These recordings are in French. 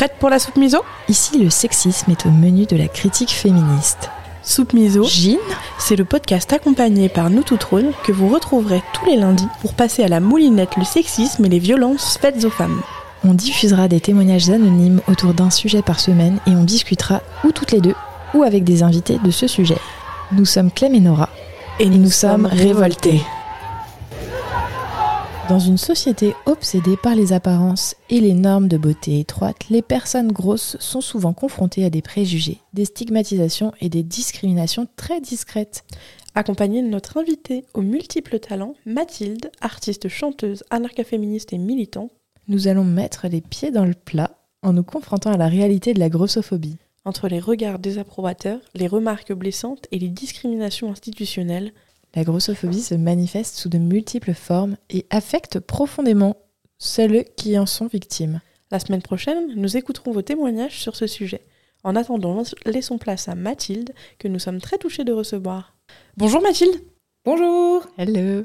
Prête pour la soupe miso Ici, le sexisme est au menu de la critique féministe. Soupe miso, Gine c'est le podcast accompagné par nous tout trône que vous retrouverez tous les lundis pour passer à la moulinette le sexisme et les violences faites aux femmes. On diffusera des témoignages anonymes autour d'un sujet par semaine et on discutera ou toutes les deux ou avec des invités de ce sujet. Nous sommes Clem et Nora Et nous sommes révoltés. Dans une société obsédée par les apparences et les normes de beauté étroites, les personnes grosses sont souvent confrontées à des préjugés, des stigmatisations et des discriminations très discrètes. Accompagnée de notre invitée aux multiples talents, Mathilde, artiste chanteuse, anarcha-féministe et militante, Nous allons mettre les pieds dans le plat en nous confrontant à la réalité de la grossophobie. entre les regards désapprobateurs, les remarques blessantes et les discriminations institutionnelles, La grossophobie se manifeste sous de multiples formes et affecte profondément celles qui en sont victimes. La semaine prochaine, nous écouterons vos témoignages sur ce sujet. En attendant, laissons place à Mathilde, que nous sommes très touchés de recevoir. Bonjour Mathilde Bonjour Hello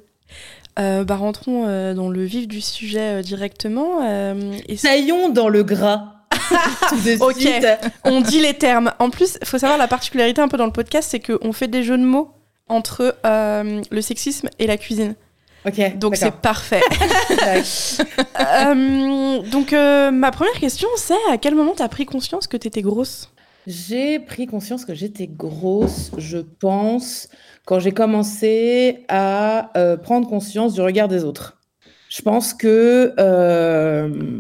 Euh, bah, Rentrons euh, dans le vif du sujet euh, directement. euh, et Saillons dans le gras. Tout de Ok. suite. on dit les termes. En plus, il faut savoir la particularité un peu dans le podcast, c'est qu'on fait des jeux de mots entre euh, le sexisme et la cuisine. Donc c'est parfait. Euh, donc euh, ma première question, c'est à quel moment t'as pris conscience que t'étais grosse? J'ai pris conscience que j'étais grosse, je pense, quand j'ai commencé à euh, prendre conscience du regard des autres. Je pense que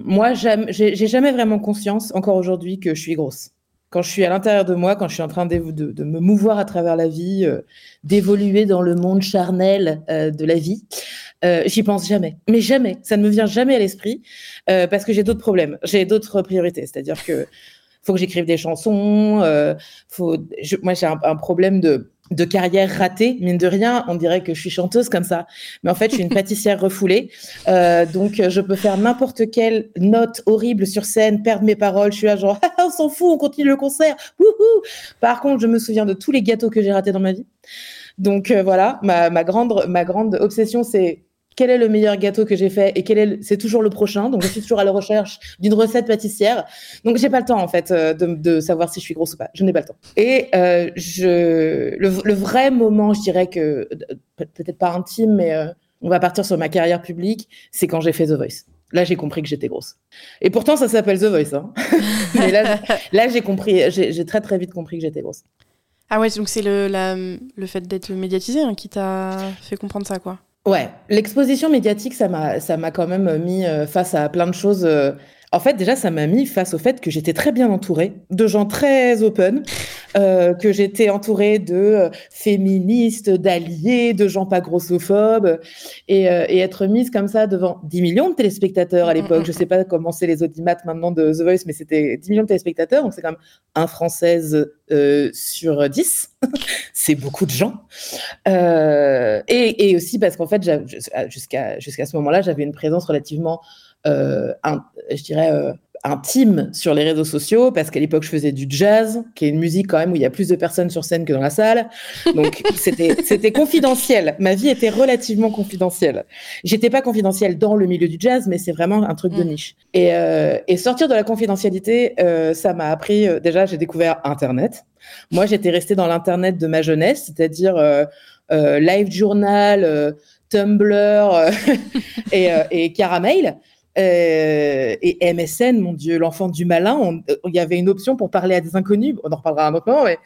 moi, j'ai jamais vraiment conscience, encore aujourd'hui, que je suis grosse. Quand je suis à l'intérieur de moi, quand je suis en train de, me mouvoir à travers la vie, euh, d'évoluer dans le monde charnel euh, de la vie, euh, j'y pense jamais. Mais jamais. Ça ne me vient jamais à l'esprit parce que j'ai d'autres problèmes. J'ai d'autres priorités. C'est-à-dire que faut que j'écrive des chansons. faut, moi, j'ai un problème de, de carrière ratée. Mine de rien, on dirait que je suis chanteuse comme ça. Mais en fait, je suis une pâtissière refoulée. Euh, donc, euh, je peux faire n'importe quelle note horrible sur scène, perdre mes paroles. Je suis là, genre, Ah, on s'en fout, on continue le concert. Wouhou Par contre, je me souviens de tous les gâteaux que j'ai ratés dans ma vie. Donc, euh, voilà, ma, ma, grande, ma grande obsession, c'est quel est le meilleur gâteau que j'ai fait et quel est le- c'est toujours le prochain. Donc, je suis toujours à la recherche d'une recette pâtissière. Donc, j'ai pas le temps, en fait, euh, de, savoir si je suis grosse ou pas. Je n'ai pas le temps. Et euh, je, le, vrai moment, je dirais que, euh, peut- peut-être pas intime, mais on va partir sur ma carrière publique, c'est quand j'ai fait The Voice. Là, j'ai compris que j'étais grosse. Et pourtant, ça s'appelle The Voice. Hein. mais là, j'ai compris, j'ai très très vite compris que j'étais grosse. Ah ouais, donc c'est le, le fait d'être médiatisé hein, qui t'a fait comprendre ça, quoi. Ouais, l'exposition médiatique, ça m'a, ça m'a quand même mis euh, face à plein de choses. En fait, déjà, ça m'a mis face au fait que j'étais très bien entourée de gens très open, euh, que j'étais entourée de euh, féministes, d'alliés, de gens pas grossophobes, et, euh, et être mise comme ça devant 10 millions de téléspectateurs à Mm, mm, l'époque. mm. Je sais pas comment c'est les audimates maintenant de The Voice, mais c'était 10 millions de téléspectateurs, donc c'est quand même un Française euh, sur 10. c'est beaucoup de gens. Et, et aussi parce qu'en fait, jusqu'à ce moment-là, j'avais une présence relativement, euh, in- je dirais, euh, intime sur les réseaux sociaux, parce qu'à l'époque, je faisais du jazz, qui est une musique quand même où il y a plus de personnes sur scène que dans la salle. Donc, c'était c'était confidentiel. Ma vie était relativement confidentielle. J'étais pas confidentielle dans le milieu du jazz, mais c'est vraiment un truc de Mm. niche. Et, euh, et sortir de la confidentialité, euh, ça m'a appris, euh, déjà, j'ai découvert Internet. Moi, j'étais restée dans l'Internet de ma jeunesse, c'est-à-dire euh, euh, Live Journal, euh, Tumblr euh, et, euh, et Caramel. Euh, et MSN, mon Dieu, l'enfant du malin, euh, il y avait une option pour parler à des inconnus. On en reparlera un autre moment, mais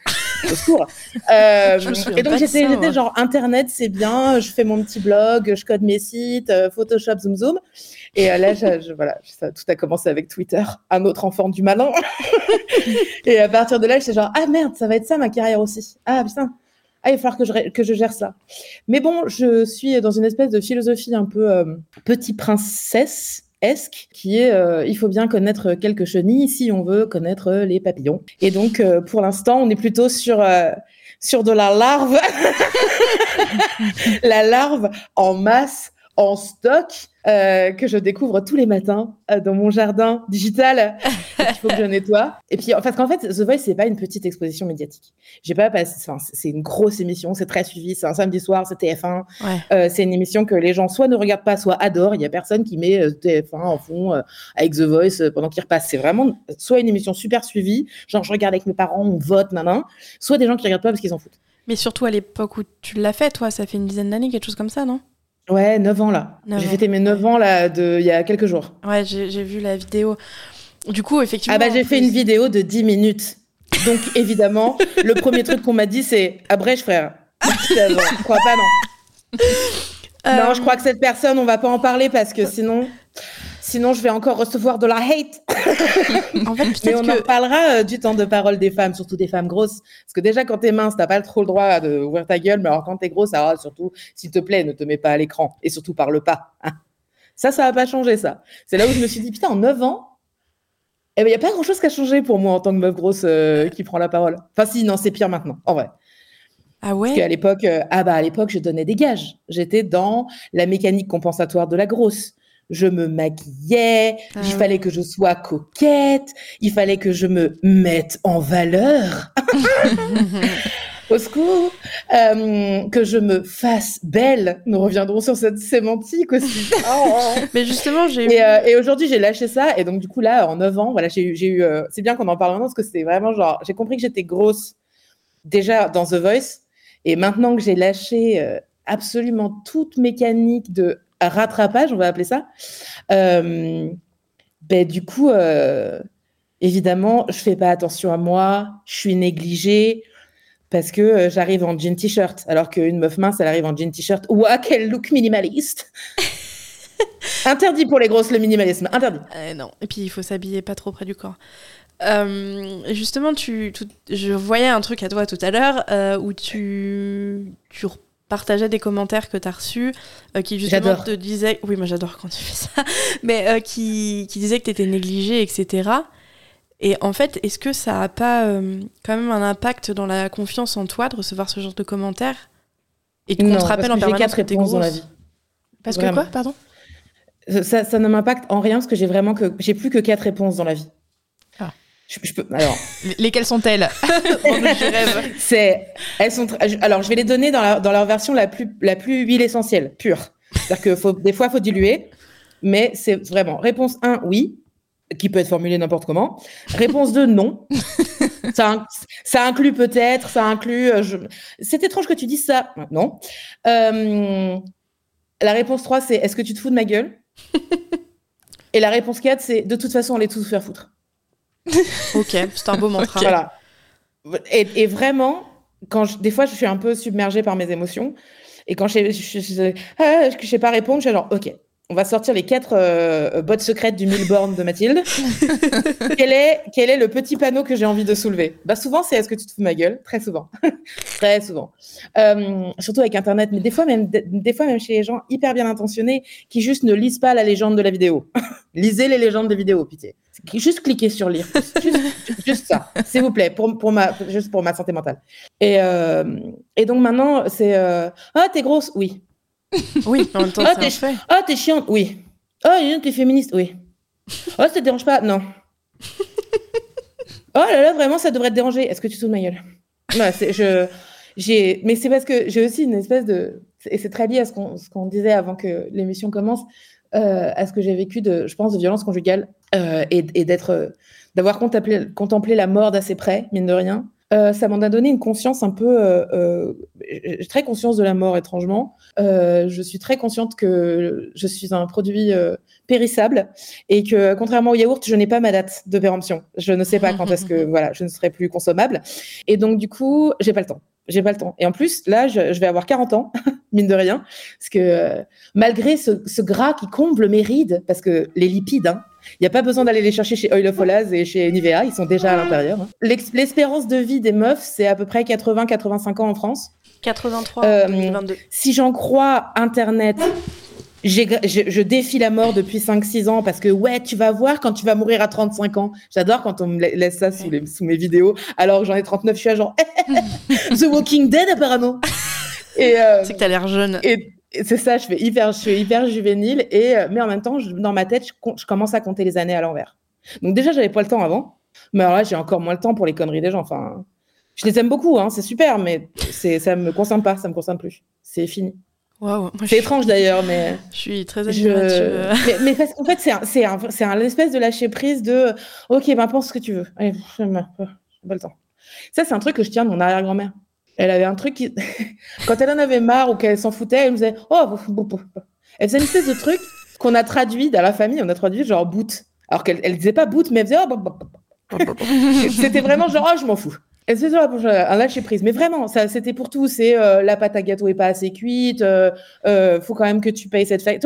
au secours. Euh, et donc j'étais moi. genre Internet, c'est bien, je fais mon petit blog, je code mes sites, euh, Photoshop, Zoom Zoom. Et là, je, je- voilà, ça, tout a commencé avec Twitter, un autre enfant du malin. et à partir de là, j'étais genre ah merde, ça va être ça ma carrière aussi. Ah putain. Ah, il va falloir que je, que je gère ça. Mais bon, je suis dans une espèce de philosophie un peu euh, petit princesse qui est euh, il faut bien connaître quelques chenilles si on veut connaître les papillons. Et donc euh, pour l'instant, on est plutôt sur euh, sur de la larve la larve en masse en stock euh, que je découvre tous les matins euh, dans mon jardin digital. Il faut que je nettoie. Et puis, parce qu'en fait, The Voice, c'est pas une petite exposition médiatique. J'ai pas passé, c'est une grosse émission, c'est très suivi, c'est un samedi soir, c'est TF1. Euh, c'est une émission que les gens soit ne regardent pas, soit adorent. Il y a personne qui met TF1 en fond avec The Voice pendant qu'il repasse. C'est vraiment soit une émission super suivie, genre je regarde avec mes parents, on vote, nanan, soit des gens qui regardent pas parce qu'ils s'en foutent. Mais surtout à l'époque où tu l'as fait, toi, ça fait une dizaine d'années, quelque chose comme ça, non? Ouais, 9 ans là. J'ai fêté mes 9 ans là de, il y a quelques jours. Ouais, j'ai vu la vidéo. Du coup, effectivement. Ah bah j'ai fait une vidéo de 10 minutes. Donc évidemment, le premier truc qu'on m'a dit c'est abrège frère. Je crois pas non. Non, je crois que cette personne, on va pas en parler parce que sinon, Sinon, je vais encore recevoir de la hate. en fait, Mais on en parlera euh, du temps de parole des femmes, surtout des femmes grosses. Parce que déjà, quand t'es mince, t'as pas trop le droit d'ouvrir ta gueule. Mais alors, quand t'es grosse, alors, surtout, s'il te plaît, ne te mets pas à l'écran. Et surtout, parle pas. Hein. Ça, ça va pas changer, ça. C'est là où je me suis dit, putain, en 9 ans, il eh n'y ben, a pas grand-chose qui a changé pour moi en tant que meuf grosse euh, qui prend la parole. Enfin, si, non, c'est pire maintenant, en vrai. Ah ouais? Parce qu'à l'époque, euh, ah bah, à l'époque, je donnais des gages. J'étais dans la mécanique compensatoire de la grosse je me maquillais, il ah fallait que je sois coquette, il fallait que je me mette en valeur. Au secours, euh, que je me fasse belle. Nous reviendrons sur cette sémantique aussi. Oh, oh. Mais justement, j'ai euh, et, aujourd'hui, j'ai lâché ça. Et donc, du coup, là, en 9 ans, voilà, j'ai eu. Euh, c'est bien qu'on en parle maintenant parce que c'était vraiment genre. J'ai compris que j'étais grosse déjà dans The Voice. Et maintenant que j'ai lâché absolument toute mécanique de rattrapage, on va appeler ça, euh, ben, du coup, euh, évidemment, je fais pas attention à moi, je suis négligée parce que euh, j'arrive en jean t-shirt, alors qu'une meuf mince, elle arrive en jean t-shirt. Ouah, quel look minimaliste Interdit pour les grosses le minimalisme, interdit. non, et puis il faut s'habiller pas trop près du corps. justement, tu, je voyais un truc à toi tout à l'heure où tu, tu partageais des commentaires que tu as reçus euh, qui justement te disaient oui moi j'adore quand tu fais ça mais euh, qui, qui disaient que tu étais négligée etc et en fait est-ce que ça a pas euh, quand même un impact dans la confiance en toi de recevoir ce genre de commentaires et qu'on te rappelle en permanence que grosse dans la vie. Parce que quoi pardon? Ça, ça ne m'impacte en rien parce que j'ai vraiment que j'ai plus que quatre réponses dans la vie je, peux, alors. Lesquelles sont-elles? C'est, elles sont. Alors, je vais les donner dans, dans leur version la plus, la plus huile essentielle, pure. C'est-à-dire que faut, des fois, il faut diluer, mais c'est vraiment réponse 1, oui, qui peut être formulée n'importe comment. Réponse 2, non. ça, ça inclut peut-être, ça inclut. Euh, je... C'est étrange que tu dises ça. Non. Euh, la réponse 3, c'est est-ce que tu te fous de ma gueule? Et la réponse 4, c'est de toute façon, on les tous faire foutre. Ok, c'est un beau mantra. Voilà. Et, vraiment, quand des fois, je suis un peu submergée par mes émotions. Et quand je ne ah, sais pas répondre, je suis genre, ok, on va sortir les quatre euh, bottes secrètes du Milborn de Mathilde. quel, est, quel est le petit panneau que j'ai envie de soulever? Bah Souvent, c'est est-ce que tu te fous de ma gueule? Très souvent. Très souvent. Euh, surtout avec Internet, mais des fois, même, des fois même chez les gens hyper bien intentionnés qui juste ne lisent pas la légende de la vidéo. Lisez les légendes de vidéo, pitié. Juste cliquez sur lire. Juste, ça, s'il vous plaît, pour, pour, ma, juste pour ma santé mentale. Et, euh, et donc maintenant, c'est Ah, t'es grosse Oui. Oui, en même temps, ah, t'es. Ah, t'es chiante, oui. Oh, t'es féministe, oui. Oh, ça te dérange pas? Non. oh là là, vraiment, ça devrait te déranger. Est-ce que tu sautes ma gueule? C'est, je, j'ai, Mais c'est parce que j'ai aussi une espèce de. Et c'est très lié à ce qu'on, ce qu'on disait avant que l'émission commence, euh, à ce que j'ai vécu de, je pense, de violence conjugale euh, et, et, d'être, d'avoir contemplé, contemplé la mort d'assez près, mine de rien. Euh, ça m'en a donné une conscience un peu. Euh, euh, j'ai très conscience de la mort, étrangement. je suis très consciente que je suis un produit périssable et que, contrairement au yaourt, je n'ai pas ma date de péremption. Je ne sais pas quand est-ce que voilà, je ne serai plus consommable. Et donc, du coup, j'ai pas le temps. J'ai pas le temps. Et en plus, là, je, vais avoir 40 ans, mine de rien, parce que malgré ce, ce, gras qui comble mes rides, parce que les lipides, hein, il n'y a pas besoin d'aller les chercher chez Oil of Olaz et chez Nivea, ils sont déjà à l'intérieur. Hein. L'espérance de vie des meufs, c'est à peu près 80-85 ans en France. 83 euh, 2022. Si j'en crois Internet, je, défie la mort depuis 5-6 ans parce que, ouais, tu vas voir quand tu vas mourir à 35 ans. J'adore quand on me laisse ça sous, les, sous mes vidéos. Alors j'en ai 39, je suis à genre The Walking Dead apparemment. Euh, c'est que t'as l'air jeune. Et, c'est ça, je fais hyper, je suis hyper juvénile et mais en même temps, dans ma tête, je, commence à compter les années à l'envers. Donc déjà, j'avais pas le temps avant, mais alors là, j'ai encore moins le temps pour les conneries des gens. Enfin, je les aime beaucoup, hein, c'est super, mais c'est, ça me concerne pas, ça me concerne plus. C'est fini. c'est étrange d'ailleurs, mais. Je suis très. Je... mais, parce qu'en fait, c'est un, c'est un, c'est un espèce de lâcher prise de OK, ben pense ce que tu veux. Allez, j'ai pas le temps. Ça, c'est un truc que je tiens de mon arrière-grand-mère. Elle avait un truc qui. Quand elle en avait marre ou qu'elle s'en foutait, elle me disait Oh, elle faisait une espèce de truc qu'on a traduit dans la famille, on a traduit genre boot. Alors qu'elle elle disait pas boot, mais elle faisait Oh, C'était vraiment genre Oh, je m'en fous. Elle faisait un lâcher prise. Mais vraiment, ça, c'était pour tout. C'est euh, la pâte à gâteau est pas assez cuite, euh, euh, faut quand même que tu payes cette fête.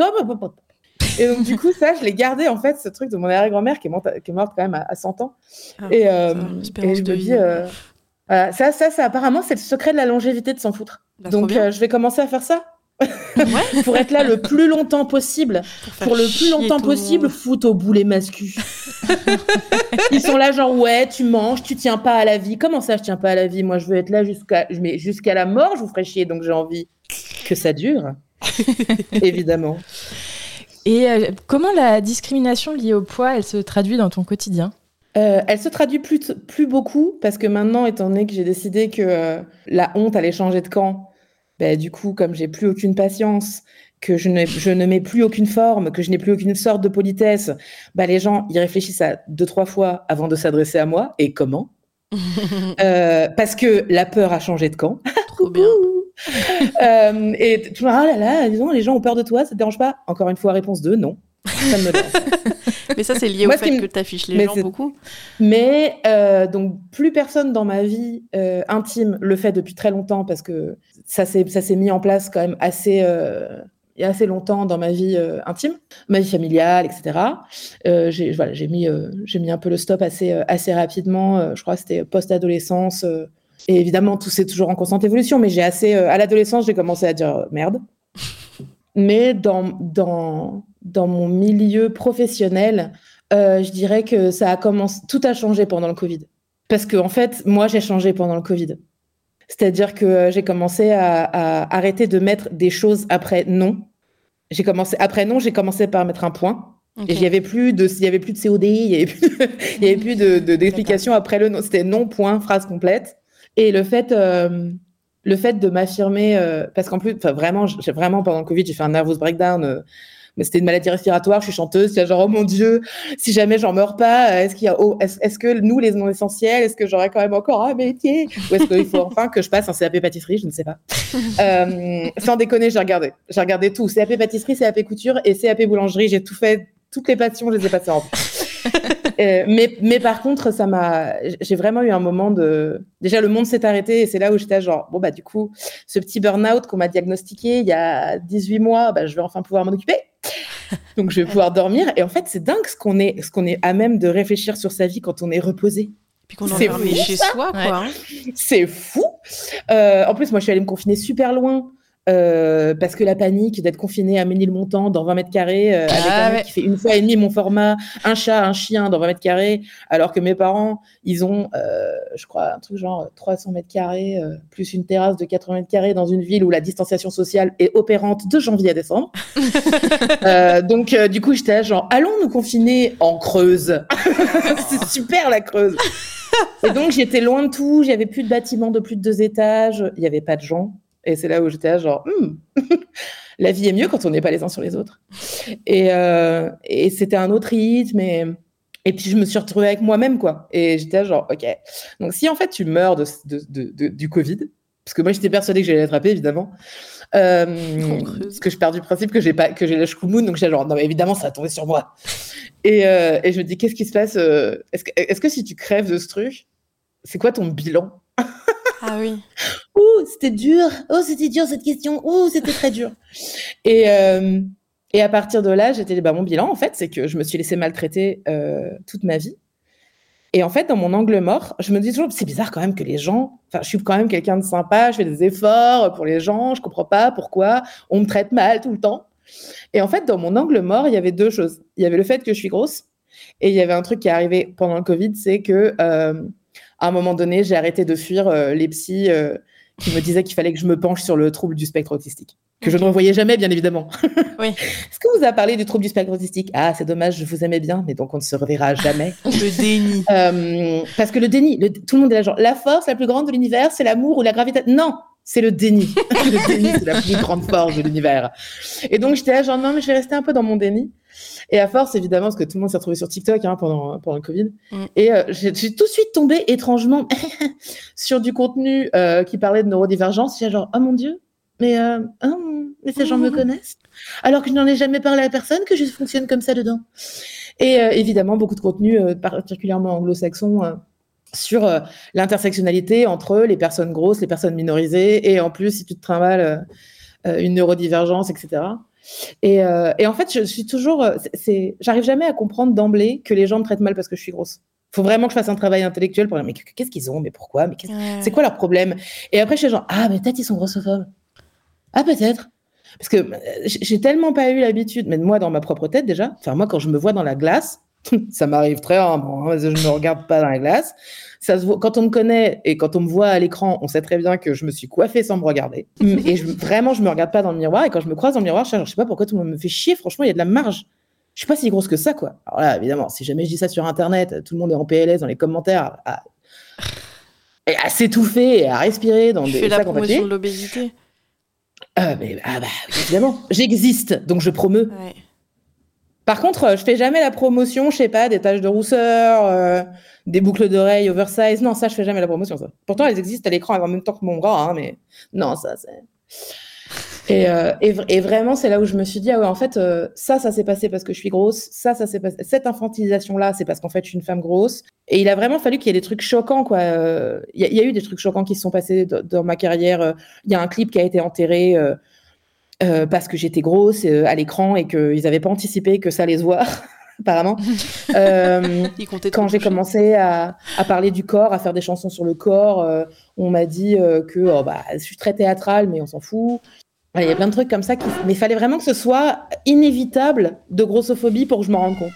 Et donc, du coup, ça, je l'ai gardé, en fait, ce truc de mon arrière-grand-mère qui, qui, est morte quand même à, 100 ans. Ah, et, euh, et, je me dis, euh, ça, ça, ça, apparemment, c'est le secret de la longévité de s'en foutre. Bah, donc, euh, je vais commencer à faire ça. Ouais. pour être là le plus longtemps possible. Pour, le plus longtemps possible, fout au boulet mascu. Ils sont là, genre, ouais, tu manges, tu tiens pas à la vie. Comment ça, je tiens pas à la vie? Moi, je veux être là jusqu'à jusqu'à la mort, je vous ferai chier, donc j'ai envie que ça dure. Évidemment. Et euh, comment la discrimination liée au poids, elle se traduit dans ton quotidien? Euh, elle se traduit plus, plus beaucoup parce que maintenant, étant donné que j'ai décidé que euh, la honte allait changer de camp, ben, du coup, comme j'ai plus aucune patience, que je ne, je ne mets plus aucune forme, que je n'ai plus aucune sorte de politesse, ben, les gens y réfléchissent à deux, trois fois avant de s'adresser à moi. Et comment? Parce que la peur a changé de camp. Trop bien. euh, et tu vois, ah là là, disons, les gens ont peur de toi, ça te dérange pas? Encore une fois, réponse 2, non. Ça me mais ça, c'est lié au fait que tu affiches les gens beaucoup. Mais euh, donc, plus personne dans ma vie euh, intime le fait depuis très longtemps parce que ça s'est mis en place quand même assez, euh, il y a assez longtemps dans ma vie euh, intime, ma vie familiale, etc. J'ai voilà, mis, mis un peu le stop assez, assez rapidement. je crois que c'était post-adolescence. Et évidemment, tout c'est toujours en constante évolution, mais j'ai assez. À l'adolescence, j'ai commencé à dire merde. Mais dans, dans, dans mon milieu professionnel, euh, je dirais que ça a commencé. Tout a changé pendant le Covid. Parce que, en fait, moi, j'ai changé pendant le Covid. C'est-à-dire que j'ai commencé à, arrêter de mettre des choses après non. J'ai commencé après non, j'ai commencé par mettre un point. Et il n'y avait plus de, il y avait plus de COD, il n'y avait plus, il y avait plus de, d'explication après le non. C'était non point phrase complète. Et le fait, euh, le fait de m'affirmer, euh, parce qu'en plus, vraiment, j'ai vraiment pendant le Covid, j'ai fait un nervous breakdown. Euh, mais c'était une maladie respiratoire, je suis chanteuse, c'est genre, oh mon Dieu, si jamais j'en meurs pas, est-ce qu'il y a, oh, est-ce, que nous, les non essentiels, est-ce que j'aurais quand même encore un métier Ou est-ce qu'il faut enfin que je passe un CAP pâtisserie Je ne sais pas. sans déconner, j'ai regardé. J'ai regardé tout. CAP pâtisserie, CAP couture et CAP boulangerie. J'ai tout fait, toutes les passions, je les ai passées en euh, mais, mais par contre, ça m'a, j'ai vraiment eu un moment de. Déjà, le monde s'est arrêté et c'est là où j'étais genre, bon, bah, du coup, ce petit burn-out qu'on m'a diagnostiqué il y a 18 mois, bah, je vais enfin pouvoir m'en occuper. Donc, je vais pouvoir dormir. Et en fait, c'est dingue ce qu'on est, ce qu'on est à même de réfléchir sur sa vie quand on est reposé. Puis qu'on en chez soi, quoi. Hein. C'est fou. Euh, en plus, moi, je suis allée me confiner super loin. Euh, parce que la panique d'être confiné à Ménilmontant dans 20 mètres carrés euh, avec ah un mec qui fait une fois et demi mon format, un chat, un chien dans 20 mètres carrés, alors que mes parents, ils ont, euh, je crois, un truc genre 300 mètres carrés plus une terrasse de 80 mètres carrés dans une ville où la distanciation sociale est opérante de janvier à décembre. donc, du coup, j'étais genre, allons nous confiner en Creuse. C'est super la Creuse. Et donc, j'étais loin de tout, j'avais plus de bâtiments de plus de deux étages, il n'y avait pas de gens et c'est là où j'étais genre, hmm, la vie est mieux quand on n'est pas les uns sur les autres. Et, euh, et c'était un autre rythme. Et, et puis je me suis retrouvée avec moi-même, quoi. Et j'étais genre, ok. Donc si en fait tu meurs de, de, de, du Covid, parce que moi j'étais persuadée que j'allais l'attraper, évidemment. Euh, parce que je pars du principe que j'ai pas que j'ai le schkoumoun, donc j'étais genre non mais évidemment ça a tombé sur moi. Et, euh, et je me dis qu'est-ce qui se passe euh, Est-ce que, est que si tu crèves de ce truc, c'est quoi ton bilan? Ah oui. Ouh, c'était dur. Oh, c'était dur cette question. Ouh, c'était très dur. Et, euh, et à partir de là, j'étais bah, mon bilan, en fait, c'est que je me suis laissée maltraiter euh, toute ma vie. Et en fait, dans mon angle mort, je me dis toujours, c'est bizarre quand même que les gens, enfin, je suis quand même quelqu'un de sympa, je fais des efforts pour les gens, je comprends pas pourquoi on me traite mal tout le temps. Et en fait, dans mon angle mort, il y avait deux choses. Il y avait le fait que je suis grosse, et il y avait un truc qui est arrivé pendant le Covid, c'est que euh, à un moment donné, j'ai arrêté de fuir les psys qui me disaient qu'il fallait que je me penche sur le trouble du spectre autistique. que je ne revoyais jamais, bien évidemment. Oui. Est-ce que vous a parlé du trouble du spectre autistique? Ah, c'est dommage, je vous aimais bien, mais donc on ne se reverra jamais. Le déni. Euh, parce que le déni, le- tout le monde est là, genre, la force la plus grande de l'univers, c'est l'amour ou la gravité. Non, c'est le déni. le déni, c'est la plus grande force de l'univers. Et donc, j'étais là, genre, non, mais je vais rester un peu dans mon déni. Et à force, évidemment, parce que tout le monde s'est retrouvé sur TikTok hein, pendant, pendant le Covid. Mm. Et euh, j'ai tout de suite tombé étrangement sur du contenu euh, qui parlait de neurodivergence. J'étais genre, oh mon Dieu, mais, euh, ah, mais ces gens me connaissent. Alors que je n'en ai jamais parlé à personne, que je fonctionne comme ça dedans. Et euh, évidemment, beaucoup de contenu, euh, particulièrement anglo-saxon, euh, sur euh, l'intersectionnalité entre les personnes grosses, les personnes minorisées, et en plus, si tu te trimbales euh, euh, une neurodivergence, etc. Et, euh, et en fait, je suis toujours, c'est- j'arrive jamais à comprendre d'emblée que les gens me traitent mal parce que je suis grosse. faut vraiment que je fasse un travail intellectuel pour dire, mais qu'est-ce qu'ils ont, mais pourquoi, mais c'est quoi leur problème? Et après, je suis genre, ah, mais peut-être ils sont grossophobes. Ah, peut-être. Parce que j'ai j'ai tellement pas eu l'habitude, mais moi, dans ma propre tête déjà, enfin, moi, quand je me vois dans la glace, ça m'arrive très rarement, hein, je ne me regarde pas dans la glace. Ça se voit, quand on me connaît et quand on me voit à l'écran, on sait très bien que je me suis coiffée sans me regarder. et je, vraiment, je me regarde pas dans le miroir. Et quand je me croise dans le miroir, je, je sais pas pourquoi tout le monde me fait chier. Franchement, il y a de la marge. Je suis pas si grosse que ça, quoi. Alors là, évidemment, si jamais je dis ça sur Internet, tout le monde est en PLS dans les commentaires à, et à s'étouffer et à respirer dans Je des fais la promotion de l'obésité? Euh, mais, ah bah, évidemment, j'existe, donc je promeux. Ouais. Par contre, euh, je fais jamais la promotion, je sais pas, des taches de rousseur, euh, des boucles d'oreilles oversize. Non, ça, je fais jamais la promotion. Ça. Pourtant, elles existent à l'écran en même temps que mon bras, hein, mais non, ça, c'est. Et, euh, et, vr- et vraiment, c'est là où je me suis dit, ah ouais, en fait, euh, ça, ça s'est passé parce que je suis grosse. Ça, ça s'est passé. Cette infantilisation-là, c'est parce qu'en fait, je suis une femme grosse. Et il a vraiment fallu qu'il y ait des trucs choquants, quoi. Euh, Il y, a- il y a eu des trucs choquants qui se sont passés dans, dans ma carrière. Euh, Il y a un clip qui a été enterré. Euh, parce que j'étais grosse euh, à l'écran et qu'ils n'avaient pas anticipé que ça allait se voir, apparemment. Euh, quand j'ai commencé à, à parler du corps, à faire des chansons sur le corps, euh, on m'a dit euh, que oh, bah, je suis très théâtrale, mais on s'en fout. Il y a plein de trucs comme ça, qui... mais il fallait vraiment que ce soit inévitable de grossophobie pour que je m'en rende compte.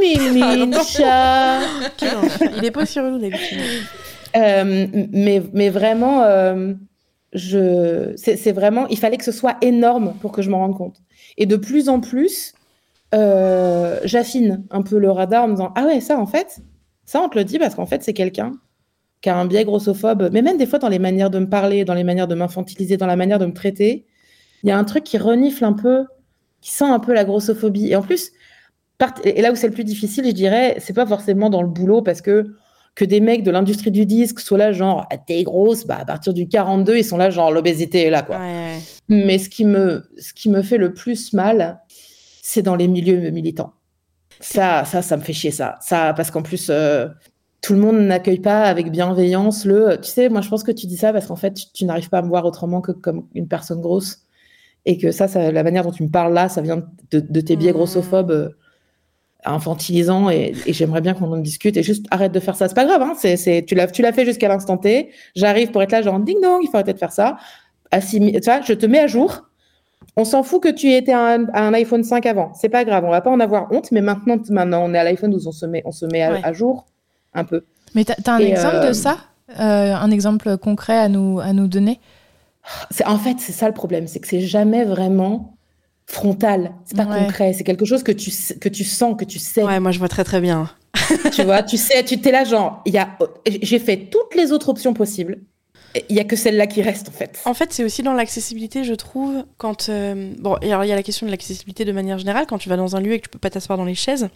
Mimi, chat. Quel enfer. Il est pas si relou d'habitude. Euh, mais, mais vraiment, euh, c'est, vraiment, il fallait que ce soit énorme pour que je m'en rende compte. Et de plus en plus, euh, j'affine un peu le radar en me disant Ah ouais, ça en fait, ça on te le dit parce qu'en fait, c'est quelqu'un qui a un biais grossophobe, mais même des fois dans les manières de me parler, dans les manières de m'infantiliser, dans la manière de me traiter, il y a un truc qui renifle un peu, qui sent un peu la grossophobie. Et en plus, et là où c'est le plus difficile, je dirais, c'est pas forcément dans le boulot parce que que des mecs de l'industrie du disque soient là genre ah, t'es grosse bah à partir du 42 ils sont là genre l'obésité est là quoi Ouais, ouais. mais ce qui me ce qui me fait le plus mal c'est dans les milieux militants ça ça ça me fait chier ça ça parce qu'en plus euh, tout le monde n'accueille pas avec bienveillance le tu sais moi je pense que tu dis ça parce qu'en fait tu, tu n'arrives pas à me voir autrement que comme une personne grosse et que ça, ça la manière dont tu me parles là ça vient de, de tes biais Mhm. grossophobes euh, infantilisants et, et j'aimerais bien qu'on en discute et juste arrête de faire ça. C'est pas grave hein, c'est, tu l'as tu l'as fait jusqu'à l'instant T. J'arrive pour être là genre ding dong il faut arrêter de faire ça. Tu vois, je te mets à jour. On s'en fout que tu étais un, un iPhone 5 avant. C'est pas grave on va pas en avoir honte mais maintenant maintenant on est à l'iPhone 12 on se met on se met à, Ouais. à jour un peu. Mais t'as as un Et, exemple euh, de ça? Euh, Un exemple concret à nous, à nous donner? C'est- en fait, c'est ça le problème, c'est que c'est jamais vraiment frontal, c'est pas Ouais. concret, c'est quelque chose que tu, que tu sens, que tu sais, Ouais, moi je vois très très bien. tu vois, tu sais, tu t'es là genre, il y a, j'ai fait toutes les autres options possibles, il y a que celle-là qui reste en fait. En fait, c'est aussi dans l'accessibilité, je trouve, quand... euh, bon, et alors il y a la question de l'accessibilité de manière générale, quand tu vas dans un lieu et que tu peux pas t'asseoir dans les chaises,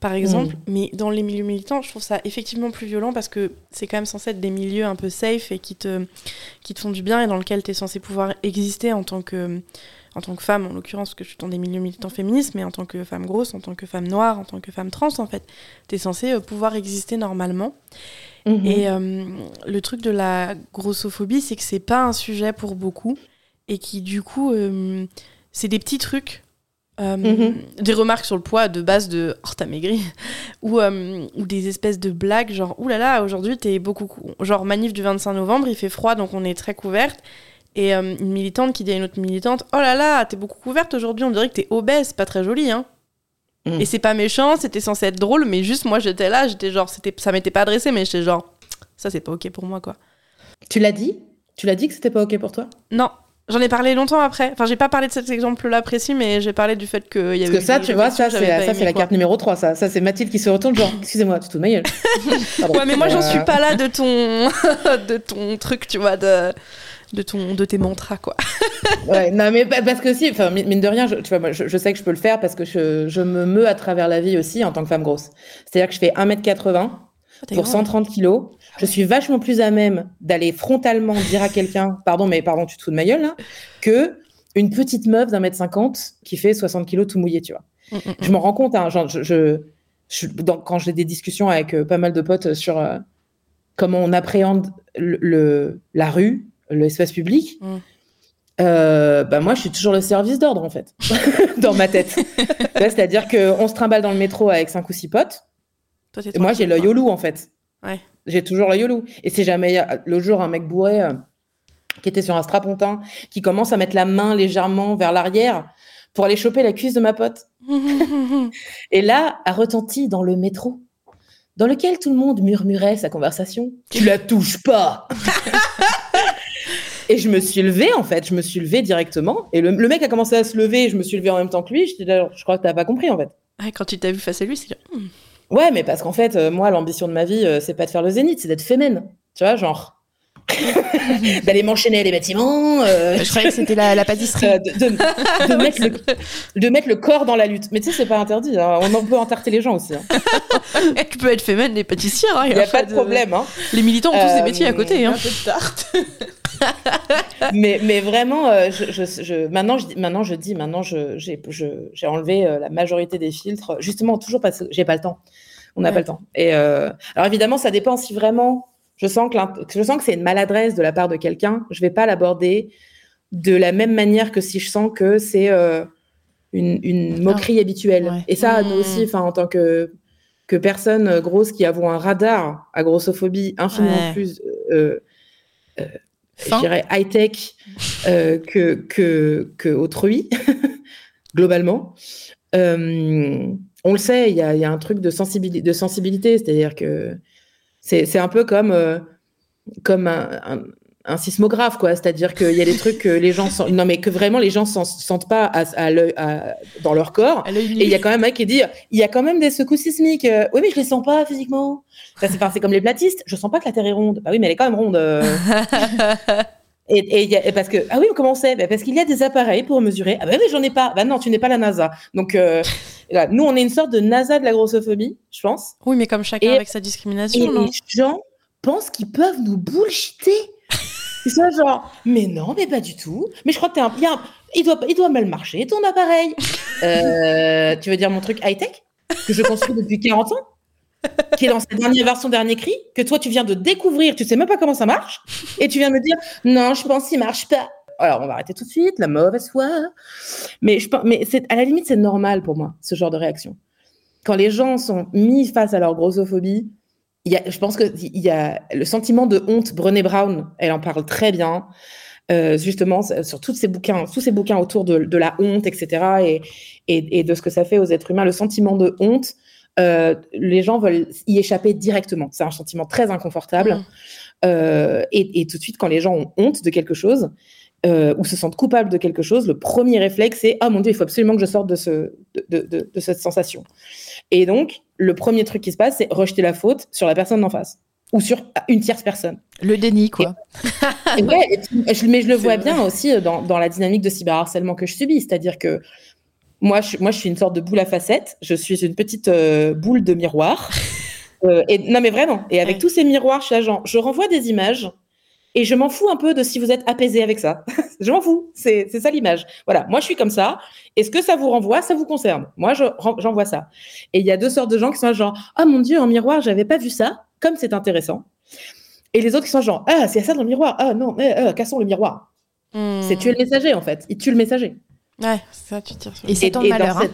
par exemple, mais dans les milieux militants, je trouve ça effectivement plus violent parce que c'est quand même censé être des milieux un peu safe et qui te, qui te font du bien et dans lesquels tu es censé pouvoir exister en tant que, en tant que femme, en l'occurrence, parce que je suis dans des milieux militants féministes, mais en tant que femme grosse, en tant que femme noire, en tant que femme trans, en fait, tu es censé euh, pouvoir exister normalement. Mhm. Et euh, le truc de la grossophobie, c'est que c'est pas un sujet pour beaucoup et qui, du coup, euh, c'est des petits trucs. euh, Mhm. Des remarques sur le poids de base de oh t'as maigri ou, ou des espèces de blagues genre oulala là là, aujourd'hui t'es beaucoup cou- genre manif du 25 novembre il fait froid donc on est très couverte et euh, une militante qui dit à une autre militante oh là là t'es beaucoup couverte aujourd'hui on dirait que t'es obèse pas très joli hein Mhm. et c'est pas méchant c'était censé être drôle mais juste moi j'étais là j'étais genre c'était ça m'était pas adressé mais j'étais genre ça c'est pas ok pour moi quoi Tu l'as dit? Tu l'as dit que c'était pas OK pour toi? Non. J'en ai parlé longtemps après. Enfin, j'ai pas parlé de cet exemple-là précis, mais j'ai parlé du fait qu'il y avait. Parce que ça, tu vois, ça, c'est la carte numéro 3. Ça, ça c'est Mathilde qui se retourne, genre, excusez-moi, tu te ma gueule. ouais, mais moi, j'en suis pas là de ton, de ton truc, tu vois, de de ton de tes mantras quoi. ouais, non mais parce que si enfin mine de rien, je, tu vois moi, je, sais que je peux le faire parce que je, je, me meus à travers la vie aussi en tant que femme grosse. C'est-à-dire que je fais 1m80 ah, pour 130 kilos. Je suis vachement plus à même d'aller frontalement dire à quelqu'un pardon mais pardon, tu te fous de ma gueule là que une petite meuf d'un mètre 50 qui fait 60 kilos tout mouillé, tu vois. Mm, mm, je m'en rends compte hein, genre, je, je, quand j'ai des discussions avec euh, pas mal de potes sur euh, comment on appréhende le, la rue, l'espace public, mm. euh, bah moi, je suis toujours le service d'ordre, en fait, dans ma tête. C'est-à-dire qu'on se trimballe dans le métro avec cinq ou six potes. et moi, j'ai l'œil au loup, en fait. J'ai toujours l'œil au loup. Et c'est jamais le jour un mec bourré euh, qui était sur un strapontin, qui commence à mettre la main légèrement vers l'arrière pour aller choper la cuisse de ma pote. et là, a retenti dans le métro, dans lequel tout le monde murmurait sa conversation. Tu la touches pas Et je me suis levée, en fait. Je me suis levée directement. Et le, mec a commencé à se lever. Je me suis levée en même temps que lui. Je, je crois que t'as pas compris, en fait. quand tu t'as vu face à lui, c'est hmm. Ouais, mais parce qu'en fait, euh, moi, l'ambition de ma vie, euh, c'est pas de faire le zénith, c'est d'être fémène. Tu vois, genre. d'aller m'enchaîner les bâtiments. Euh, je croyais que c'était la, pâtisserie. de, mettre le, de, mettre le, corps dans la lutte. Mais tu sais, c'est pas interdit. Hein. On en peut entarter les gens aussi. Hein. tu peux être féminine et pâtissière. Il n'y a, pas de problème. Hein. Les militants ont tous des métiers à côté. Un peu de tarte. Mais, mais vraiment, euh, je, je, maintenant, je, maintenant, je dis, maintenant, j'ai enlevé euh, la majorité des filtres, justement, toujours parce que j'ai pas le temps. On n'a pas le temps. Et euh, alors, évidemment, ça dépend si vraiment je sens que, je sens que c'est une maladresse de la part de quelqu'un. Je vais pas l'aborder de la même manière que si je sens que c'est une, une, moquerie habituelle. Et ça, nous aussi, en tant que que personnes grosses qui avons un radar à grossophobie infiniment plus je dirais, high-tech euh, que, que, que, autrui, globalement. Euh, on le sait, il y a, un truc de, sensibilité, de sensibilité, c'est-à-dire que c'est un peu comme, euh, comme un sismographe, quoi. C'est-à-dire qu'il y a des trucs que les gens sentent, non mais que vraiment les gens sentent pas à, à dans leur corps. Et il y a quand même un mec qui dit, il y a quand même des secousses sismiques. Euh, oui, mais je les sens pas physiquement. Ça, c'est comme les platistes. Je sens pas que la Terre est ronde. Bah oui, mais elle est quand même ronde. Euh. et, et, parce que ah oui, comment c'est? Bah Parce qu'il y a des appareils pour mesurer. Ah bah oui, j'en ai pas. Bah non, tu n'es pas la NASA. Donc euh, nous, on est une sorte de NASA de la grossophobie, je pense. Oui, mais comme chacun avec sa discrimination. Et les gens pensent qu'ils peuvent nous bullshiter. C'est ça, genre, mais non, mais pas du tout. Mais je crois que t'es un, bien, il doit, il doit mal marcher, ton appareil. Euh, tu veux dire mon truc high-tech que je construis depuis 40 ans qui est dans sa dernière version, dernier cri, que toi tu viens de découvrir, tu sais même pas comment ça marche, et tu viens me dire non, je pense qu'il marche pas. Alors on va arrêter tout de suite, la mauvaise foi. Mais je mais à la limite c'est normal pour moi ce genre de réaction. Quand les gens sont mis face à leur grossophobie, y a, je pense qu'il y a le sentiment de honte. Brené Brown, elle en parle très bien, euh, justement, sur tous ces bouquins, tous ces bouquins autour de, de la honte, etc., et, et, et, de ce que ça fait aux êtres humains. Le sentiment de honte, euh, les gens veulent y échapper directement. C'est un sentiment très inconfortable. Mmh. Euh, et, et, tout de suite, quand les gens ont honte de quelque chose, euh, ou se sentent coupables de quelque chose, le premier réflexe, c'est Ah mon Dieu, il faut absolument que je sorte de, ce, de, de, de cette sensation. Et donc, le premier truc qui se passe, c'est rejeter la faute sur la personne d'en face ou sur une tierce personne. Le déni, quoi. mais je le vois bien aussi dans, dans, la dynamique de cyberharcèlement que je subis. C'est-à-dire que moi je, moi, je suis une sorte de boule à facettes. Je suis une petite euh, boule de miroir. Euh, et, non, mais vraiment. Et avec tous ces miroirs, je suis agent. Je renvoie des images et je m'en fous un peu de si vous êtes apaisé avec ça. je m'en fous. C'est ça l'image. Voilà. Moi, je suis comme ça. est ce que ça vous renvoie, ça vous concerne. Moi, j'envoie ça. Et il y a deux sortes de gens qui sont genre, ah oh, mon Dieu, en miroir, j'avais pas vu ça. Comme c'est intéressant. Et les autres qui sont genre, ah, c'est ça dans le miroir. Ah non, mais euh, cassons le miroir. Hmm. C'est tuer le messager, en fait. Il tue le messager. Ouais, ça, tu tires sur Et c'est ton malheur. Hein.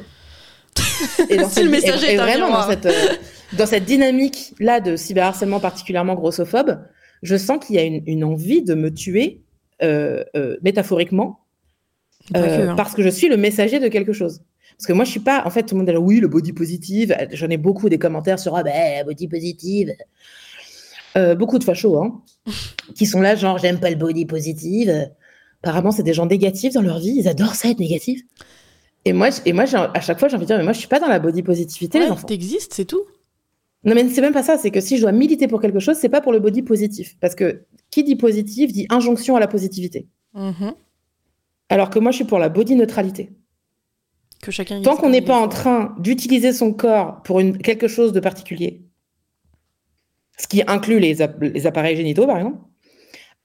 et dans cette... le messager, et, vraiment, dans cette, euh, dans cette dynamique-là de cyberharcèlement particulièrement grossophobe, je sens qu'il y a une, envie de me tuer euh, euh, métaphoriquement euh, hein. parce que je suis le messager de quelque chose. Parce que moi, je suis pas. En fait, tout le monde dit oui, le body positive. J'en ai beaucoup des commentaires sur ah ben body positive. euh, beaucoup de fachos, hein, qui sont là, genre, j'aime pas le body positive. Apparemment, c'est des gens négatifs dans leur vie, ils adorent ça être négatif. Et moi, et moi à chaque fois, j'ai envie de dire, mais moi, je suis pas dans la body positivité, les enfants. C'est tout. Non, mais c'est même pas ça, c'est que si je dois militer pour quelque chose, c'est pas pour le body positif. Parce que qui dit positif dit injonction à la positivité. Mhm. Alors que moi, je suis pour la body neutralité. Que chacun Tant qu'on n'est pas en train d'utiliser son corps pour une, quelque chose de particulier, ce qui inclut les, les appareils génitaux, par exemple,